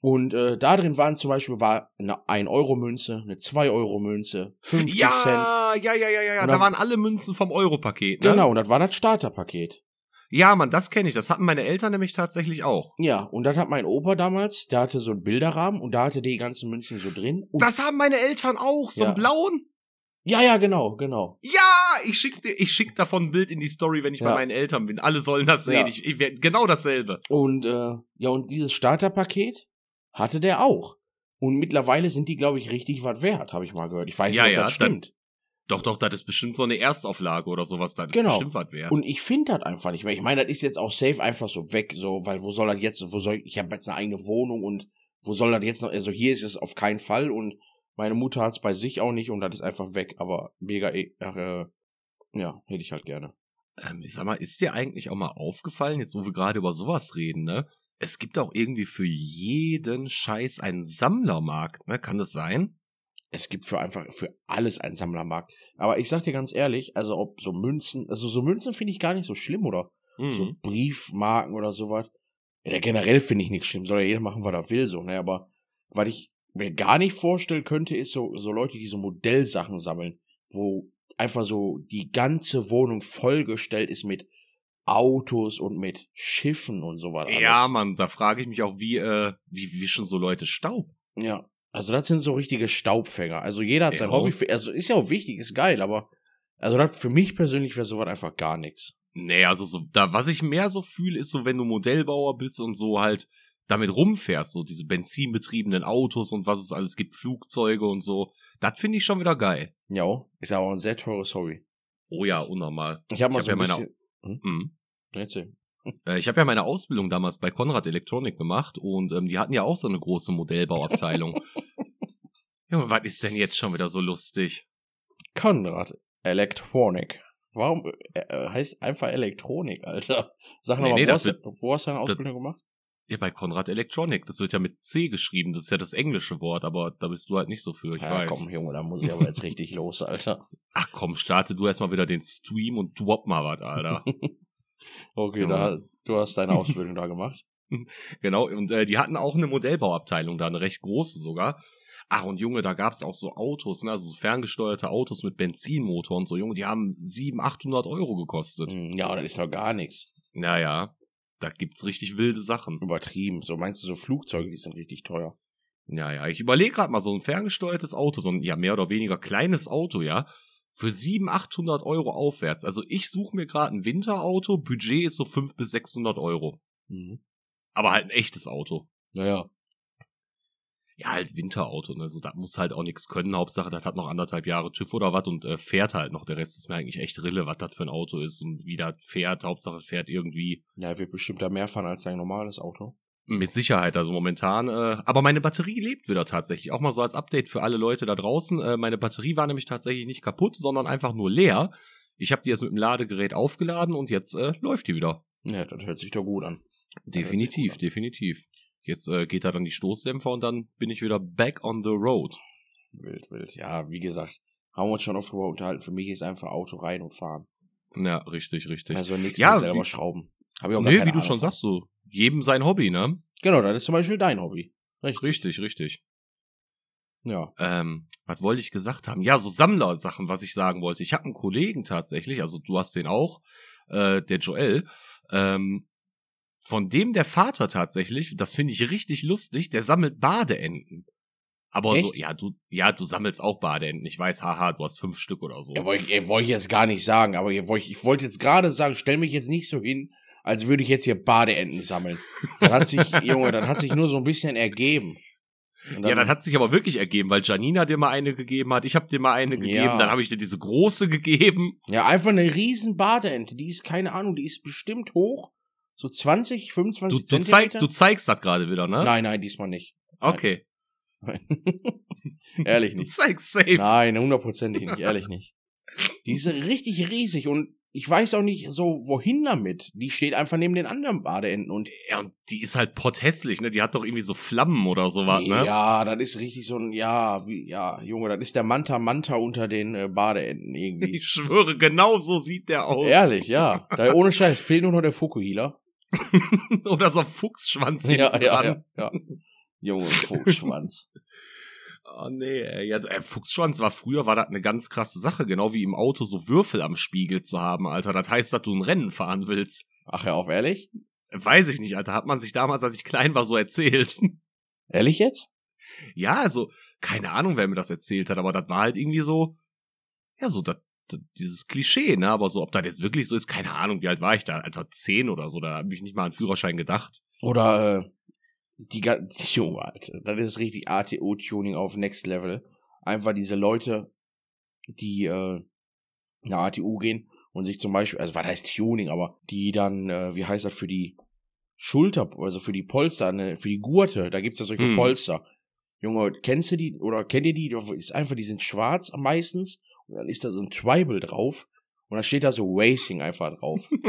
Und äh, da drin waren zum Beispiel war eine 1-Euro-Münze, eine 2-Euro-Münze, 50 Cent. Ja, ja, ja, ja, ja, ja. Und Da waren alle Münzen vom Euro-Paket. Ne? Genau, und das war das Starterpaket. Ja, Mann, das kenne ich. Das hatten meine Eltern nämlich tatsächlich auch. Ja, und das hat mein Opa damals, der hatte so einen Bilderrahmen und da hatte die ganzen Münzen so drin. Und Das haben meine Eltern auch. So Ja. einen blauen. ja, ja, genau, genau. Ja, ich schick dir, ich schick davon ein Bild in die Story, wenn ich Ja. bei meinen Eltern bin. Alle sollen das sehen. Ja. Ich, ich genau dasselbe. Und äh, ja, und dieses Starterpaket hatte der auch. Und mittlerweile sind die, glaube ich, richtig was wert, habe ich mal gehört. Ich weiß Ja, nicht, ob ja, das stimmt. Doch, doch, das ist bestimmt so eine Erstauflage oder sowas. Das ist Genau. bestimmt was wert. Und ich finde das einfach nicht mehr. Ich meine, das ist jetzt auch safe einfach so weg, so, weil wo soll das jetzt, wo soll, ich habe jetzt eine eigene Wohnung und wo soll das jetzt noch, also hier ist es auf keinen Fall und meine Mutter hat es bei sich auch nicht und das ist einfach weg, aber mega, ach, äh, ja, hätte ich halt gerne. ähm, ich sag mal, ist dir eigentlich auch mal aufgefallen, jetzt wo wir gerade über sowas reden, ne? Es gibt auch irgendwie für jeden Scheiß einen Sammlermarkt, ne? Kann das sein? Es gibt für einfach, für alles einen Sammlermarkt. Aber ich sag dir ganz ehrlich, also ob so Münzen, also so Münzen finde ich gar nicht so schlimm oder so Mhm. Briefmarken oder sowas. Ja, generell finde ich nichts schlimm, soll ja jeder machen, was er will, so, ne, aber was ich mir gar nicht vorstellen könnte, ist so, so Leute, die so Modellsachen sammeln, wo einfach so die ganze Wohnung vollgestellt ist mit Autos und mit Schiffen und sowas. Ja, Mann, da frage ich mich auch, wie, äh, wie wischen so Leute Staub? Ja. Also das sind so richtige Staubfänger. Also jeder hat sein Ja. Hobby, für, also ist ja auch wichtig, ist geil, aber also das, für mich persönlich wäre sowas einfach gar nichts. Nee, also so, da, was ich mehr so fühle, ist so, wenn du Modellbauer bist und so halt damit rumfährst, so diese benzinbetriebenen Autos und was es alles gibt, Flugzeuge und so. Das finde ich schon wieder geil. Ja, ist aber auch ein sehr teures Hobby. Oh ja, unnormal. Ich habe mal Ich so hab ein ja meine- bisschen... Mhm. Erzähl. Äh, Ich habe ja meine Ausbildung damals bei Konrad Elektronik gemacht und ähm, die hatten ja auch so eine große Modellbauabteilung. Junge, was ist denn jetzt schon wieder so lustig? Konrad Electronic. Warum äh, äh, heißt einfach Elektronik, Alter? Sag Nee, nochmal, nee, wo, das hast du- wo hast du deine Ausbildung gemacht? Ja, bei Konrad Electronic. Das wird ja mit C geschrieben. Das ist ja das englische Wort, aber da bist du halt nicht so für, ich ja, weiß. komm, Junge, da muss ich aber jetzt richtig los, Alter. Ach komm, starte du erstmal wieder den Stream und drop mal was, Alter. Okay, Ja. da, du hast deine Ausbildung da gemacht. genau, und äh, die hatten auch eine Modellbauabteilung da, eine recht große sogar. Ach, und Junge, da gab's auch so Autos, ne, also so ferngesteuerte Autos mit Benzinmotor und so, Junge, die haben 700, 800 Euro gekostet. Hm, Ja, das ist doch gar nichts. Naja, da gibt's richtig wilde Sachen. Übertrieben. So meinst du, so Flugzeuge, die sind richtig teuer. Ja, ja, ich überlege gerade mal so ein ferngesteuertes Auto, so ein ja mehr oder weniger kleines Auto, ja, für 700, 800 Euro aufwärts. Also ich suche mir gerade ein Winterauto, Budget ist so 500 bis 600 Euro. Mhm. Aber halt ein echtes Auto. Naja. Ja, halt Winterauto, ne, so da muss halt auch nichts können. Hauptsache, das hat noch anderthalb Jahre TÜV oder was und äh, fährt halt noch. Der Rest ist mir eigentlich echt Rille, was das für ein Auto ist und wie das fährt. Hauptsache, es fährt irgendwie Ja, wird bestimmt da mehr fahren als dein normales Auto. Mit Sicherheit, also momentan. Äh, aber meine Batterie lebt wieder tatsächlich. Auch mal so als Update für alle Leute da draußen. Äh, meine Batterie war nämlich tatsächlich nicht kaputt, sondern einfach nur leer. Ich habe die jetzt mit dem Ladegerät aufgeladen und jetzt äh, läuft die wieder. Ja, das hört sich doch gut an. Definitiv, gut an. definitiv. Jetzt äh, geht da dann die Stoßdämpfer und dann bin ich wieder back on the road. Wild, wild. Ja, wie gesagt, haben wir uns schon oft drüber unterhalten. Für mich ist einfach Auto rein und fahren. Ja, richtig, richtig. Also nichts Ja, selber wie- schrauben. Hab ich auch keine wie du Ahnung schon von. sagst, so jedem sein Hobby, ne? Genau, das ist zum Beispiel dein Hobby. Richtig. Richtig, richtig. Ja. Ähm, was wollte ich gesagt haben? Ja, so Sammlersachen, was ich sagen wollte. Ich habe einen Kollegen tatsächlich, also du hast den auch, äh, der Joel, ähm, von dem der Vater tatsächlich, das finde ich richtig lustig, der sammelt Badeenten. Aber so, Echt? ja, du, ja, du sammelst auch Badeenten. Ich weiß, haha, du hast fünf Stück oder so. Ja, wollte ich, wollte ich jetzt gar nicht sagen, aber ich wollte ich wollte jetzt gerade sagen, stell mich jetzt nicht so hin, als würde ich jetzt hier Badeenten sammeln. Das hat sich, Junge, das hat sich nur so ein bisschen ergeben. Ja, das hat sich aber wirklich ergeben, weil Janina dir mal eine gegeben hat, ich habe dir mal eine gegeben, Ja. dann habe ich dir diese große gegeben. ja, einfach eine riesen Badeente, die ist, keine Ahnung, die ist bestimmt hoch, so 20, 25 Du, du, zeig, Zentimeter. du zeigst das gerade wieder, ne? Nein, nein, diesmal nicht. Okay. Nein. Ehrlich Du nicht. zeigst safe. Nein, hundertprozentig nicht, ehrlich nicht. Die ist richtig riesig und ich weiß auch nicht so, wohin damit. Die steht einfach neben den anderen Badeenten und Ja, und die ist halt potthässlich, ne? Die hat doch irgendwie so Flammen oder sowas, ne? Ja, das ist richtig so ein, ja, wie, ja, Junge, das ist der Manta Manta unter den äh, Badeenten irgendwie. Ich schwöre, genau so sieht der aus. Ehrlich, ja. Da, ohne Scheiß, fehlt nur noch der Fukuhila. oder so ein Fuchsschwanz Ja, ja, ja, ja. Junge, Fuchsschwanz. Oh nee, ey, ja, äh, Fuchsschwanz war früher, war das eine ganz krasse Sache, genau wie im Auto so Würfel am Spiegel zu haben, Alter. Das heißt, dass du ein Rennen fahren willst. Ach ja, auf ehrlich? Weiß ich nicht, Alter. Hat man sich damals, als ich klein war, so erzählt. Ehrlich jetzt? ja, also, keine Ahnung, wer mir das erzählt hat, aber das war halt irgendwie so, ja, so, das, das, dieses Klischee, ne? Aber so, ob das jetzt wirklich so ist, keine Ahnung, wie alt war ich da? Alter, zehn oder so, da habe ich nicht mal an Führerschein gedacht. Oder, äh, die, ga- die Junge, Alter, das ist richtig ATO-Tuning auf Next Level. Einfach diese Leute, die, äh, nach ATU gehen und sich zum Beispiel, also was heißt Tuning, aber die dann, äh, wie heißt das, für die Schulter, also für die Polster, ne, für die Gurte, da gibt's ja solche Hm. Polster. Junge, kennst du die, oder kennt ihr die? Ist einfach, die sind schwarz meistens und dann ist da so ein Tribal drauf und dann steht da so Racing einfach drauf.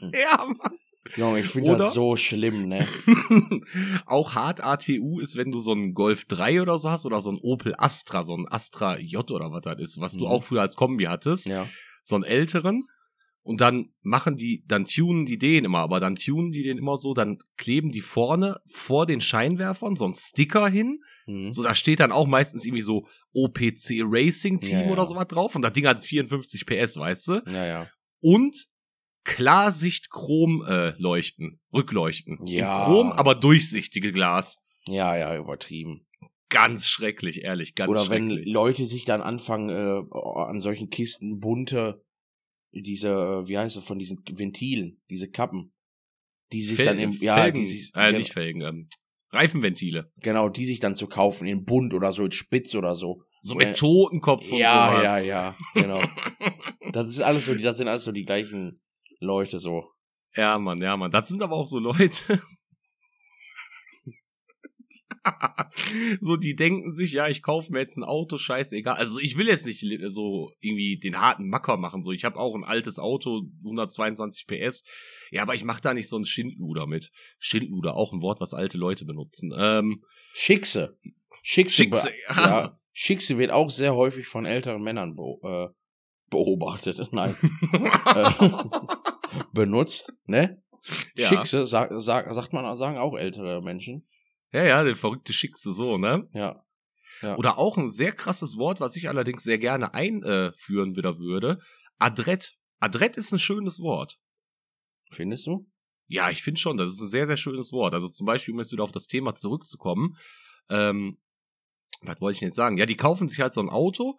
ja, Mann. Junge, ich finde das so schlimm, ne? Auch hart ATU ist, wenn du so einen Golf 3 oder so hast oder so ein Opel Astra, so ein Astra J oder was das ist, was du Mhm. auch früher als Kombi hattest, Ja. so einen älteren. Und dann machen die, dann tunen die den immer, aber dann tunen die den immer so, dann kleben die vorne vor den Scheinwerfern so einen Sticker hin. Mhm. So, da steht dann auch meistens irgendwie so OPC Racing Team Ja, ja. oder sowas drauf. Und das Ding hat 54 PS, weißt du? Ja, ja. Und Klarsicht Chrom äh, leuchten, Rückleuchten. Ja. In Chrom, aber durchsichtige Glas. Ja, ja, übertrieben. Ganz schrecklich, ehrlich, ganz Oder wenn schrecklich. Leute sich dann anfangen, äh, an solchen Kisten bunte, diese, äh, wie heißt es, von diesen Ventilen, diese Kappen, die sich Fel- dann im, ja, Felgen, die sich, äh, nicht Felgen, ähm, Reifenventile. genau, die sich dann zu kaufen, in bunt oder so, in spitz oder so. So Ja. mit Totenkopf und ja, sowas. ja, ja, genau. das ist alles so, das sind alles so die gleichen Leute so. Ja, Mann, ja, Mann. Das sind aber auch so Leute. so, die denken sich, ja, ich kaufe mir jetzt ein Auto, scheißegal. Also ich will jetzt nicht so irgendwie den harten Macker machen. So, ich habe auch ein altes Auto, 122 PS. Ja, aber ich mache da nicht so einen Schindluder mit. Schindluder, auch ein Wort, was alte Leute benutzen. Ähm, Schickse. Schickse, Schickse, ja. ja. Schickse wird auch sehr häufig von älteren Männern äh, beobachtet. Nein. äh, benutzt, ne? Ja. Schickse, sag, sag, sagt man, sagen auch ältere Menschen. ja, ja, der verrückte Schickste so, ne? Ja. Ja. Oder auch ein sehr krasses Wort, was ich allerdings sehr gerne einführen wieder würde. Adrett. Adrett ist ein schönes Wort. Findest du? Ja, ich finde schon, das ist ein sehr, sehr schönes Wort. Also zum Beispiel, um jetzt wieder auf das Thema zurückzukommen, ähm, was wollte ich jetzt sagen? Ja, die kaufen sich halt so ein Auto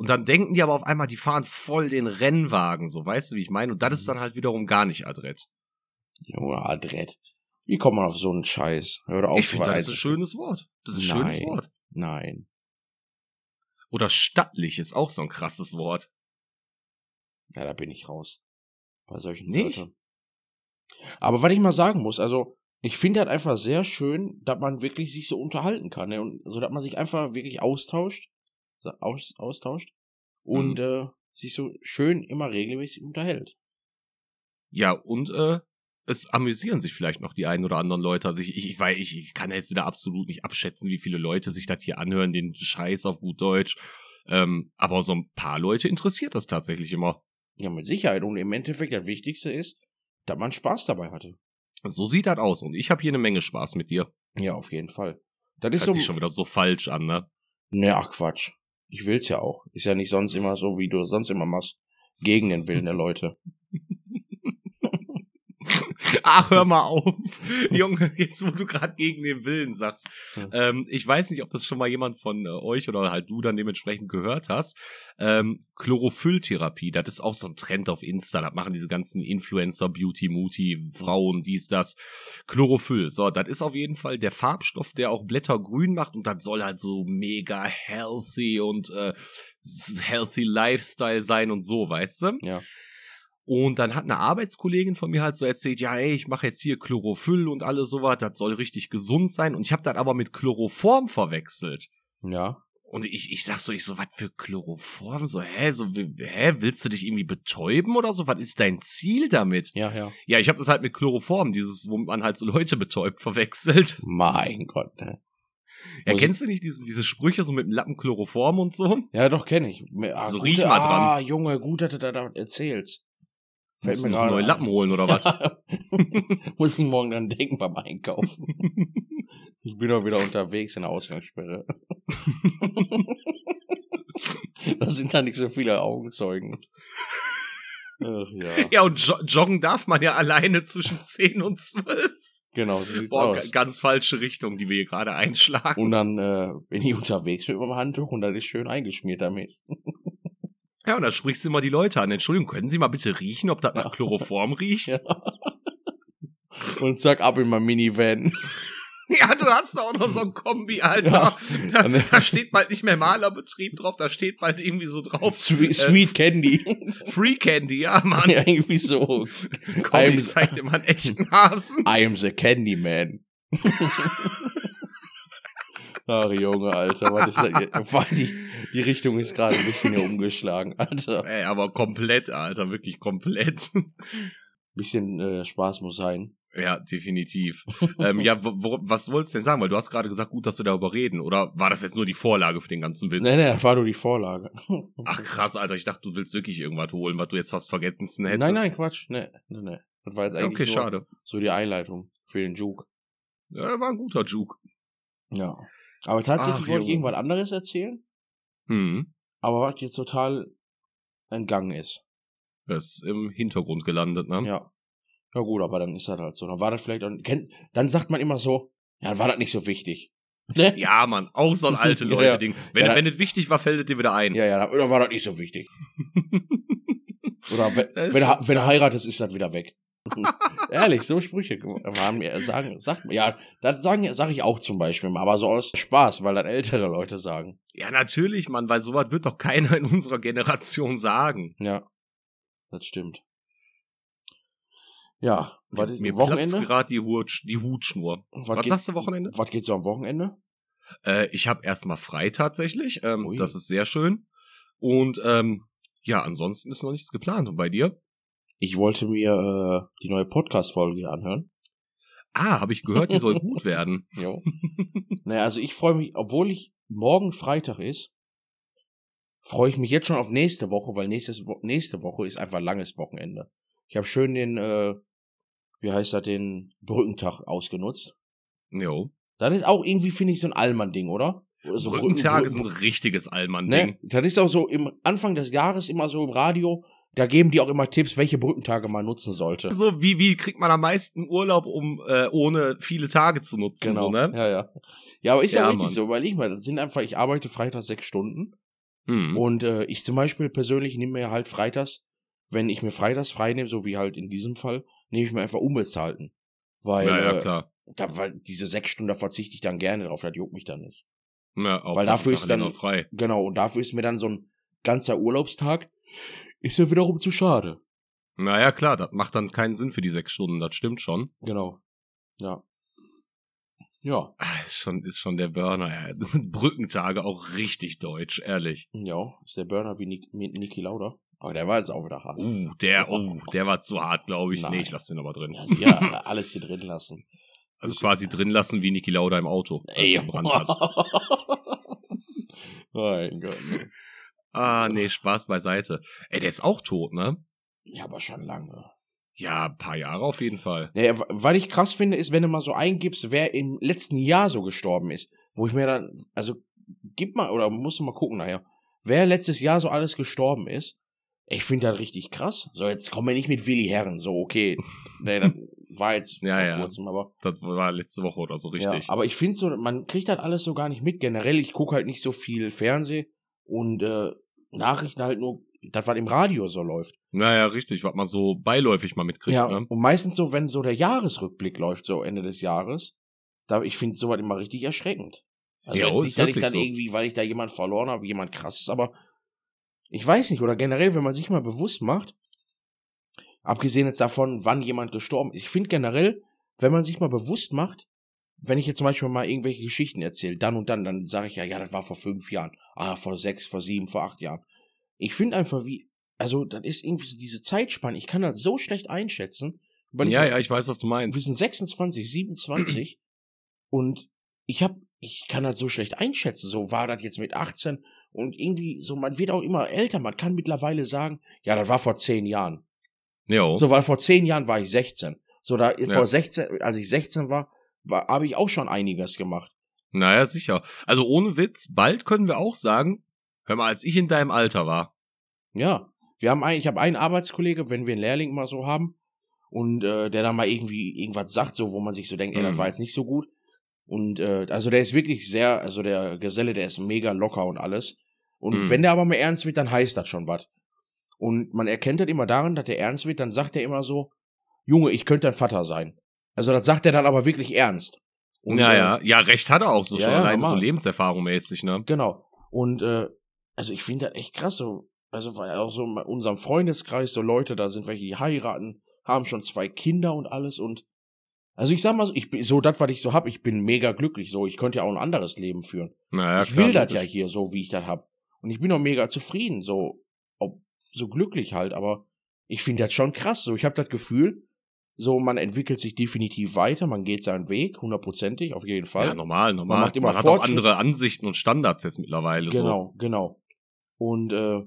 und dann denken die aber auf einmal, die fahren voll den Rennwagen, so weißt du, wie ich meine? Und das ist dann halt wiederum gar nicht adrett. Junge, Adrett. Wie kommt man auf so einen Scheiß? Hör auf. ich finde, das ist ein schönes Wort. Das ist ein schönes Nein. Wort. Nein. Oder stattlich ist auch so ein krasses Wort. Ja, da bin ich raus. Bei solchen Nicht? Wörtern. Aber was ich mal sagen muss, also, ich finde halt einfach sehr schön, dass man wirklich sich so unterhalten kann, ne? Und so, dass man sich einfach wirklich austauscht, aus, austauscht und Mhm. äh, sich so schön immer regelmäßig unterhält. Ja, und äh, es amüsieren sich vielleicht noch die einen oder anderen Leute. Also ich, ich, ich, weiß, ich, ich kann jetzt wieder absolut nicht abschätzen, wie viele Leute sich das hier anhören, den Scheiß auf gut Deutsch. Ähm, aber so ein paar Leute interessiert das tatsächlich immer. Ja, mit Sicherheit. Und im Endeffekt das Wichtigste ist, dass man Spaß dabei hatte. So sieht das aus. Und ich habe hier eine Menge Spaß mit dir. Ja, auf jeden Fall. Das ist Hört so. sich schon wieder so falsch an, ne? Ne, ach Quatsch. Ich will's ja auch. Ist ja nicht sonst immer so, wie du es sonst immer machst. Gegen den Willen der Leute. Ach, hör mal auf. Junge, jetzt wo du gerade gegen den Willen sagst. Hm. Ähm, ich weiß nicht, ob das schon mal jemand von äh, euch oder halt du dann dementsprechend gehört hast. Ähm, Chlorophylltherapie, das ist auch so ein Trend auf Insta. Das machen diese ganzen Influencer, Beauty, Muti, Frauen, dies, das. Chlorophyll. So, das ist auf jeden Fall der Farbstoff, der auch Blätter grün macht und das soll halt so mega healthy und äh, healthy Lifestyle sein und so, weißt du? Ja. Und dann hat eine Arbeitskollegin von mir halt so erzählt, ja, ey, ich mache jetzt hier Chlorophyll und alles sowas, das soll richtig gesund sein. Und ich habe das aber mit Chloroform verwechselt. Ja. Und ich, ich sag so, ich so, was für Chloroform? So, hä, so, hä, willst du dich irgendwie betäuben oder so? Was ist dein Ziel damit? Ja, ja. Ja, ich habe das halt mit Chloroform, dieses, wo man halt so Leute betäubt, verwechselt. Mein Gott, ne? Ja, Muss- kennst du nicht diese, diese Sprüche so mit dem Lappen Chloroform und so? Ja, doch, kenne ich. Ah, So gute- riech mal dran. Ah, Junge, gut, dass du da da erzählst. Fällt Musst mir gerade neue. Lappen holen oder was? Muss ich morgen dann denken beim Einkaufen. Ich bin doch wieder unterwegs in der Ausgangssperre. da sind da nicht so viele Augenzeugen. Ach ja. Ja, und jo joggen darf man ja alleine zwischen 10 und 12. Genau, so sieht's Boah, aus. ga- ganz falsche Richtung, die wir hier gerade einschlagen. Und dann äh, bin ich unterwegs mit meinem Handtuch und das ist schön eingeschmiert damit. Ja, und da sprichst du immer die Leute an. Entschuldigung, können Sie mal bitte riechen, ob das nach Chloroform riecht? Ja. Und zack, ab in mein Minivan. Ja, du hast doch auch noch so ein Kombi, Alter. Da, da steht bald nicht mehr Malerbetrieb drauf, da steht bald irgendwie so drauf. Sweet, äh, Sweet Candy. Free Candy, ja, Mann. ja, irgendwie so. Komm, I'm- ich zeig dir mal einen echten Hasen. I am the Candy Man. Ach Junge, Alter, was ist die, die Richtung ist gerade ein bisschen hier umgeschlagen, Alter. Ey, aber komplett, Alter, wirklich komplett. Bisschen äh, Spaß muss sein. Ja, definitiv. ähm, ja, wo, was wolltest du denn sagen? Weil du hast gerade gesagt, gut, dass wir darüber reden. Oder war das jetzt nur die Vorlage für den ganzen Witz? Nee, nee, das war nur die Vorlage. Ach krass, Alter, ich dachte, du willst wirklich irgendwas holen, was du jetzt fast vergessen hättest. Nein, nein, Quatsch. Nee, nee, nee. Das war jetzt eigentlich Okay, schade. so die Einleitung für den Juke. Ja, war ein guter Juke. Ja. Aber tatsächlich Ach, wollte ich irgendwas anderes erzählen, Hm. aber was jetzt total entgangen ist. Das ist im Hintergrund gelandet, ne? Ja. Ja gut, aber dann ist das halt so. Dann war das vielleicht auch, dann sagt man immer so, ja, dann war das nicht so wichtig. Ne? Ja, Mann, auch so ein alte Leute-Ding. Wenn, Ja, wenn es wichtig war, fällt es dir wieder ein. Ja, ja, dann, oder war das nicht so wichtig. Oder wenn, Das wenn, er, wenn er heiratet, ist das wieder weg. Ehrlich, so Sprüche haben mir sagen, sagt mir, ja, das sagen, sage ich auch zum Beispiel mal, aber so aus Spaß, weil das ältere Leute sagen. Ja, natürlich, Mann, weil sowas wird doch keiner in unserer Generation sagen. Ja, das stimmt. Ja, was ist Mir Wochenende? gerade die, Hut, die Hutschnur. Was, geht- sagst du Wochenende? Was geht so am Wochenende? Äh, ich habe erstmal frei tatsächlich. Ähm, das ist sehr schön. Und ähm, ja, ansonsten ist noch nichts geplant. Und bei dir? Ich wollte mir äh, die neue Podcast-Folge hier anhören. Ah, habe ich gehört, die soll gut werden. Jo. naja, also ich freue mich, obwohl ich morgen Freitag ist, freue ich mich jetzt schon auf nächste Woche, weil nächstes nächste Woche ist einfach langes Wochenende. Ich habe schön den, äh, wie heißt das, den Brückentag ausgenutzt. Jo. Das ist auch irgendwie, finde ich, so ein Allmann-Ding, oder? oder so Brückentage Brücken- sind ein richtiges Allmann-Ding. Ne? Das ist auch so im Anfang des Jahres immer so im Radio, da geben die auch immer Tipps, welche Brückentage man nutzen sollte. So, wie, wie kriegt man am meisten Urlaub, um äh, ohne viele Tage zu nutzen? Genau. So, ne? Ja, ja. Ja, aber ist ja, Ja, richtig Mann. so, überleg mal, das sind einfach, ich arbeite freitags sechs Stunden Hm. und äh, ich zum Beispiel persönlich nehme mir halt freitags, wenn ich mir freitags frei nehme, so wie halt in diesem Fall, nehme ich mir einfach unbezahlten. Weil, ja, ja, äh, klar. da, weil diese sechs Stunden, da verzichte ich dann gerne drauf, das juckt mich dann nicht. Ja, weil dafür ist dann- frei. Genau, und dafür ist mir dann so ein ganzer Urlaubstag, ist mir wiederum zu schade. Naja, klar, das macht dann keinen Sinn für die sechs Stunden, das stimmt schon. Genau. Ja. Ja. Ah, Ist schon, ist schon der Burner. Ja. Brückentage auch richtig deutsch, ehrlich. Ja, ist der Burner wie Nik Niki Lauda. Aber der war jetzt auch wieder hart. Uh, der, oh, der war zu hart, glaube ich. Nein. Nee, ich lasse den aber drin. Ja, sie ja alles hier drin lassen. Also quasi drin lassen wie Niki Lauda im Auto, als Ey, er gebrannt hat. mein Gott. Ah, nee, Spaß beiseite. Ey, der ist auch tot, ne? Ja, aber schon lange. Ja, ein paar Jahre auf jeden Fall. Naja, wa- was ich krass finde, ist, wenn du mal so eingibst, wer im letzten Jahr so gestorben ist, wo ich mir dann, also gib mal, oder musst du mal gucken nachher, wer letztes Jahr so alles gestorben ist. Ich finde das richtig krass. So, jetzt kommen wir nicht mit Willi Herren. So, okay. nee, das war jetzt Ja, vor ja. kurzem, aber. Das war letzte Woche oder so richtig. Ja, aber ich finde so, man kriegt das alles so gar nicht mit. Generell, ich gucke halt nicht so viel Fernseh und äh, Nachrichten halt nur, das, was im Radio so läuft. naja, richtig, was man so beiläufig mal mitkriegt. ja, Ne? und meistens so, wenn so der Jahresrückblick läuft, so Ende des Jahres, da ich finde sowas immer richtig erschreckend. Also Ja, jetzt ist nicht, dass ich dann so. irgendwie, weil ich da jemand verloren habe, jemand krasses, aber ich weiß nicht, oder generell, wenn man sich mal bewusst macht, abgesehen jetzt davon, wann jemand gestorben ist, ich finde generell, wenn man sich mal bewusst macht, wenn ich jetzt zum Beispiel mal irgendwelche Geschichten erzähle, dann und dann, dann sage ich ja, ja, das war vor fünf Jahren, ah, vor sechs, vor sieben, vor acht Jahren. Ich finde einfach wie, also das ist irgendwie so diese Zeitspanne, ich kann das so schlecht einschätzen, weil ich Ja, ja, ich weiß, was du wir meinst. sind 26, 27 und ich hab, ich kann das so schlecht einschätzen. So war das jetzt mit 18 und irgendwie so, man wird auch immer älter. Man kann mittlerweile sagen, ja, das war vor zehn Jahren. Jo. So, weil vor zehn Jahren war ich 16. So, da, Ja. vor 16, als ich 16 war, war habe ich auch schon einiges gemacht. Naja, sicher. Also ohne Witz, bald können wir auch sagen, hör mal, als ich in deinem Alter war. Ja. Wir haben ein, ich habe einen Arbeitskollege, wenn wir einen Lehrling mal so haben und äh, der dann mal irgendwie irgendwas sagt, so wo man sich so denkt, ey, das Mhm. war jetzt nicht so gut. Und äh, also der ist wirklich sehr, also der Geselle, der ist mega locker und alles. Und Mhm. wenn der aber mal ernst wird, dann heißt das schon was. Und man erkennt das immer daran, dass der ernst wird, dann sagt er immer so, Junge, ich könnte dein Vater sein. Also das sagt er dann aber wirklich ernst. Und, ja, ja. Ja, recht hat er auch so Ja, schon, ja, allein so normal. Lebenserfahrung mäßig, ne? Genau. Und äh, also ich finde das echt krass. So, also weil auch so in unserem Freundeskreis so Leute, da sind welche, die heiraten, haben schon zwei Kinder und alles und also ich sag mal so, ich bin so das, was ich so hab, ich bin mega glücklich. So, ich könnte ja auch ein anderes Leben führen. Naja, ich klar, will das ja hier so, wie ich das hab. Und ich bin auch mega zufrieden, so ob, so glücklich halt. Aber ich finde das schon krass. So, ich habe das Gefühl, so man entwickelt sich definitiv weiter, man geht seinen Weg, hundertprozentig, auf jeden Fall. Ja, normal, normal. macht immer Man hat auch andere Ansichten und Standards jetzt mittlerweile. Genau, genau. Und äh,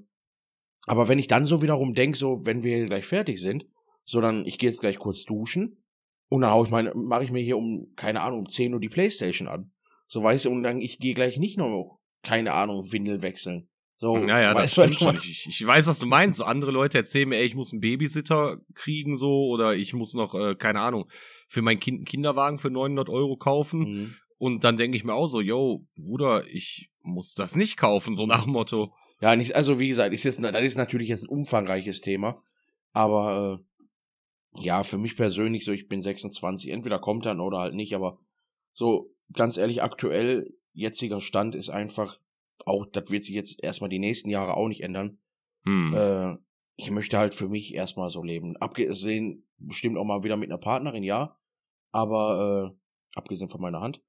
aber wenn ich dann so wiederum denk, so wenn wir gleich fertig sind, so dann ich gehe jetzt gleich kurz duschen und dann hau ich meine, mache ich mir hier um keine Ahnung um 10 Uhr die Playstation an. So weißt du und dann ich gehe gleich nicht noch keine Ahnung Windel wechseln. So, So. Ja, ja, das stimmt ich schon. Ich, ich weiß, was du meinst. So andere Leute erzählen mir, ey, ich muss einen Babysitter kriegen, so, oder ich muss noch, äh, keine Ahnung, für mein Kind einen Kinderwagen für 900 Euro kaufen. Mhm. Und dann denke ich mir auch so, yo, Bruder, ich muss das nicht kaufen, so nach dem Motto. Ja, nicht, also wie gesagt, ist jetzt, das ist natürlich jetzt ein umfangreiches Thema, aber äh, ja, für mich persönlich so, ich bin 26, entweder kommt dann oder halt nicht, aber so ganz ehrlich, aktuell jetziger Stand ist einfach auch, das wird sich jetzt erstmal die nächsten Jahre auch nicht ändern. Hm. Äh, ich möchte halt für mich erstmal so leben. Abgesehen, bestimmt auch mal wieder mit einer Partnerin, ja, aber äh, abgesehen von meiner Hand.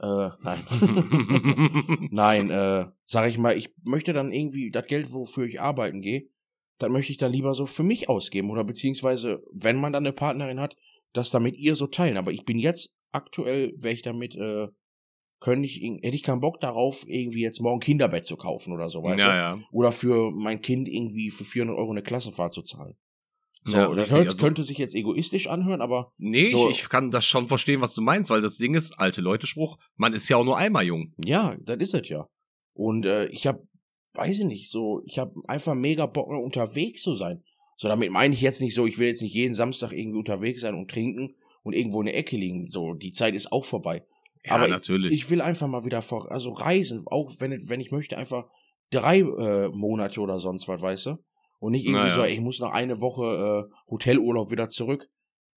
Äh, nein. Nein, äh, sag ich mal, ich möchte dann irgendwie das Geld, wofür ich arbeiten gehe, dann möchte ich dann lieber so für mich ausgeben oder beziehungsweise, wenn man dann eine Partnerin hat, das dann mit ihr so teilen. Aber ich bin jetzt aktuell, wäre ich damit, äh, könnte ich, hätte ich keinen Bock darauf, irgendwie jetzt morgen Kinderbett zu kaufen oder so, weißt du? ja, ja. Oder für mein Kind irgendwie für 400 Euro eine Klassenfahrt zu zahlen. So, Ja, das hört, also- könnte sich jetzt egoistisch anhören, aber Nee, So. ich, ich kann das schon verstehen, was du meinst, weil das Ding ist, alte Leute Spruch, man ist ja auch nur einmal jung. Ja, das ist es ja. Und äh, ich habe, weiß ich nicht, so, ich habe einfach mega Bock, unterwegs zu sein. So, damit meine ich jetzt nicht so, ich will jetzt nicht jeden Samstag irgendwie unterwegs sein und trinken und irgendwo in der Ecke liegen. So, die Zeit ist auch vorbei. Ja, Aber natürlich. Ich will einfach mal wieder vor, also reisen, auch wenn, wenn ich möchte, einfach drei äh, Monate oder sonst was, weißt du? Und nicht irgendwie Naja. so, ey, ich muss nach eine Woche äh, Hotelurlaub wieder zurück.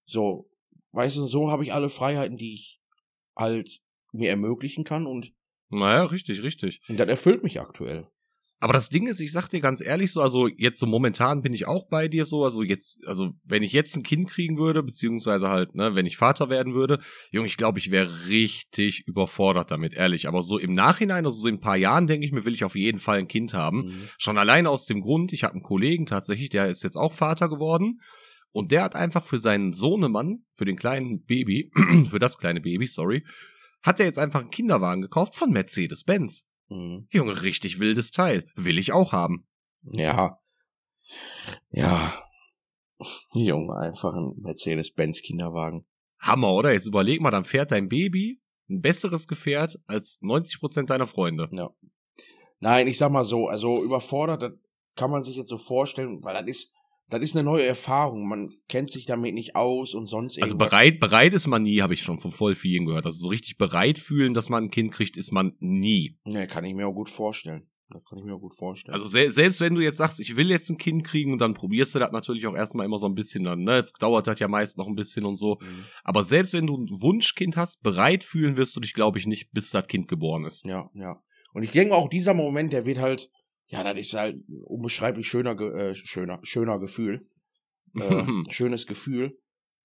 So, weißt du, so habe ich alle Freiheiten, die ich halt mir ermöglichen kann und, naja, richtig, richtig. und das erfüllt mich aktuell. Aber das Ding ist, ich sag dir ganz ehrlich so, also jetzt so momentan bin ich auch bei dir so, also jetzt, also wenn ich jetzt ein Kind kriegen würde, beziehungsweise halt, ne, wenn ich Vater werden würde, Junge, ich glaube, ich wäre richtig überfordert damit, ehrlich. Aber so im Nachhinein, also so in ein paar Jahren, denke ich mir, will ich auf jeden Fall ein Kind haben. Mhm. Schon alleine aus dem Grund, ich habe einen Kollegen tatsächlich, der ist jetzt auch Vater geworden. Und der hat einfach für seinen Sohnemann, für den kleinen Baby, für das kleine Baby, sorry, hat er jetzt einfach einen Kinderwagen gekauft von Mercedes-Benz. Mhm. Junge, richtig wildes Teil. Will ich auch haben. Ja. Ja. Junge, einfach ein Mercedes-Benz-Kinderwagen. Hammer, oder? Jetzt überleg mal, dann fährt dein Baby ein besseres Gefährt als 90% deiner Freunde. Ja. Nein, ich sag mal so, also überfordert, das kann man sich jetzt so vorstellen, weil das ist, das ist eine neue Erfahrung. Man kennt sich damit nicht aus und sonst Also irgendwas. bereit, bereit ist man nie, habe ich schon von voll vielen gehört. Also so richtig bereit fühlen, dass man ein Kind kriegt, ist man nie. Ne, kann ich mir auch gut vorstellen. Das kann ich mir auch gut vorstellen. Also se selbst wenn du jetzt sagst, ich will jetzt ein Kind kriegen und dann probierst du das natürlich auch erstmal immer so ein bisschen dann, ne? Dauert das ja meist noch ein bisschen und so. Mhm. Aber selbst wenn du ein Wunschkind hast, bereit fühlen wirst du dich, glaube ich, nicht, bis das Kind geboren ist. Ja, ja. Und ich denke auch, dieser Moment, der wird halt, ja, das ist halt ein unbeschreiblich schöner, äh, schöner, schöner Gefühl. Äh, schönes Gefühl.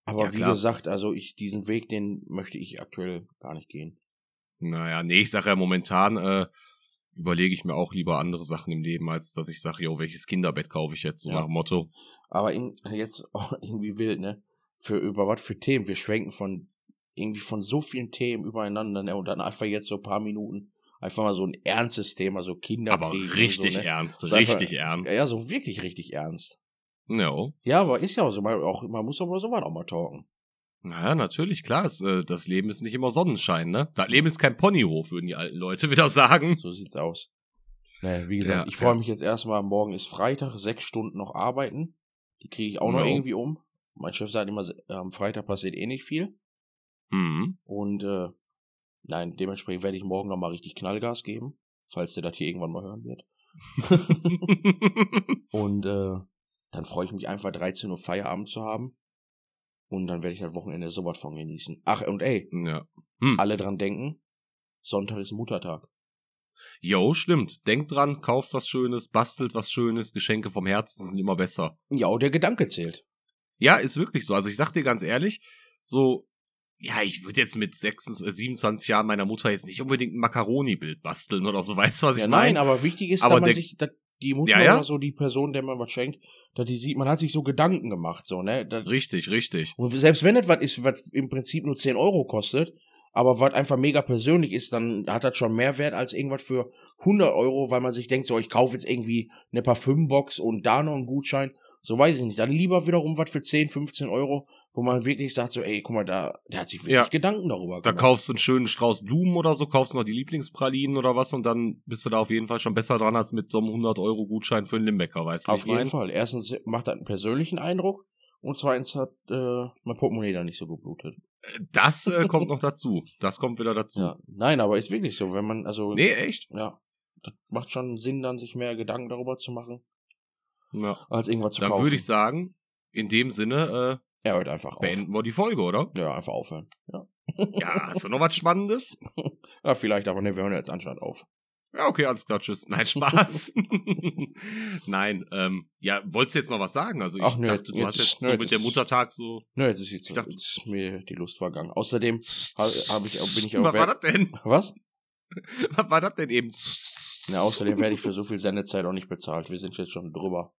Aber Ja, wie klar. gesagt, also ich, diesen Weg, den möchte ich aktuell gar nicht gehen. Naja, nee, ich sage ja momentan, äh, überlege ich mir auch lieber andere Sachen im Leben, als dass ich sage, jo, welches Kinderbett kaufe ich jetzt, so Ja. nach dem Motto. Aber in, jetzt auch irgendwie wild, ne? Für über was für Themen. Wir schwenken von irgendwie von so vielen Themen übereinander, ne? Und dann einfach jetzt so ein paar Minuten einfach mal so ein ernstes Thema, so Kinder. Aber richtig so, ne? ernst, So einfach- richtig ernst. Ja, ja, so wirklich richtig ernst. No. Ja, aber ist ja auch so, man, auch, man muss aber sowas auch mal talken. Naja, natürlich, klar. Es, äh, das Leben ist nicht immer Sonnenschein, ne? Das Leben ist kein Ponyhof, würden die alten Leute wieder sagen. So sieht's aus. Naja, wie gesagt, Ja, ich freue ja. mich jetzt erstmal, morgen ist Freitag, sechs Stunden noch arbeiten. Die kriege ich auch noch Jo. irgendwie um. Mein Chef sagt immer, am Freitag passiert eh nicht viel. Mhm. Und äh, nein, dementsprechend werde ich morgen nochmal richtig Knallgas geben, falls der das hier irgendwann mal hören wird. Und äh, dann freue ich mich einfach 13 Uhr Feierabend zu haben. Und dann werde ich das Wochenende sowas von genießen. Ach, und ey, ja. alle dran denken, Sonntag ist Muttertag. Jo, stimmt. Denkt dran, kauft was Schönes, bastelt was Schönes, Geschenke vom Herzen sind immer besser. Ja, der Gedanke zählt. Ja, ist wirklich so. Also ich sag dir ganz ehrlich, so, ja, ich würde jetzt mit 26, äh, 27 Jahren meiner Mutter jetzt nicht unbedingt ein Macaroni-Bild basteln oder so, weißt du, was ja, ich nein, meine? aber wichtig ist, Aber dass man sich, dass die Mutter Ja, ja. oder so, die Person, der man was schenkt, dass die sieht, man hat sich so Gedanken gemacht, so, ne? Das, Richtig, richtig. und selbst wenn das was ist, was im Prinzip nur 10 Euro kostet, aber was einfach mega persönlich ist, dann hat das schon mehr Wert als irgendwas für 100 Euro, weil man sich denkt, so, ich kaufe jetzt irgendwie eine Parfümbox und da noch einen Gutschein. So weiß ich nicht. Dann lieber wiederum was für 10, 15 Euro, wo man wirklich sagt, so, ey, guck mal, da, der hat sich wirklich Ja. Gedanken darüber Da gemacht. kaufst du einen schönen Strauß Blumen oder so, kaufst noch die Lieblingspralinen oder was und dann bist du da auf jeden Fall schon besser dran als mit so einem 100-Euro-Gutschein für einen Limbecker, weißt du? Auf jeden mein? Fall. Erstens macht das einen persönlichen Eindruck und zweitens hat äh, mein Portemonnaie da nicht so geblutet. Das äh, kommt noch dazu. Das kommt wieder dazu. Ja. Nein, aber ist wirklich so, wenn man, also, Nee, echt? ja, das macht schon Sinn, dann sich mehr Gedanken darüber zu machen, Ja. als irgendwas zu Dann kaufen. würde ich sagen, in dem Sinne, er hört einfach äh, auf. beenden wir die Folge, oder? Ja, einfach aufhören. Ja. Ja, hast du noch was Spannendes? ja, vielleicht, aber ne, wir hören jetzt anscheinend auf. Ja, okay, alles klar, tschüss. Nein, Spaß. Nein, ähm, ja, wolltest du jetzt noch was sagen? Also ich Ach, nö, dachte, du jetzt hast ist- jetzt nö, so jetzt mit der ist- Muttertag so. Ne, jetzt ist, jetzt, Ich dachte- jetzt ist mir die Lust vergangen. Außerdem, ha, hab ich, bin ich auch Was war das denn? was? Was war das denn eben? Ja, außerdem werde ich für so viel Sendezeit auch nicht bezahlt. Wir sind jetzt schon drüber.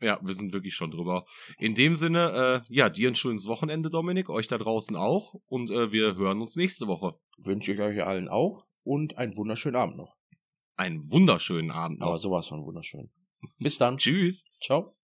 Ja, wir sind wirklich schon drüber. In dem Sinne, äh, ja, dir ein schönes Wochenende, Dominik, euch da draußen auch und äh, wir hören uns nächste Woche. Wünsche ich euch allen auch und einen wunderschönen Abend noch. Einen wunderschönen Abend noch. Aber sowas von wunderschön. Bis dann. Tschüss. Ciao.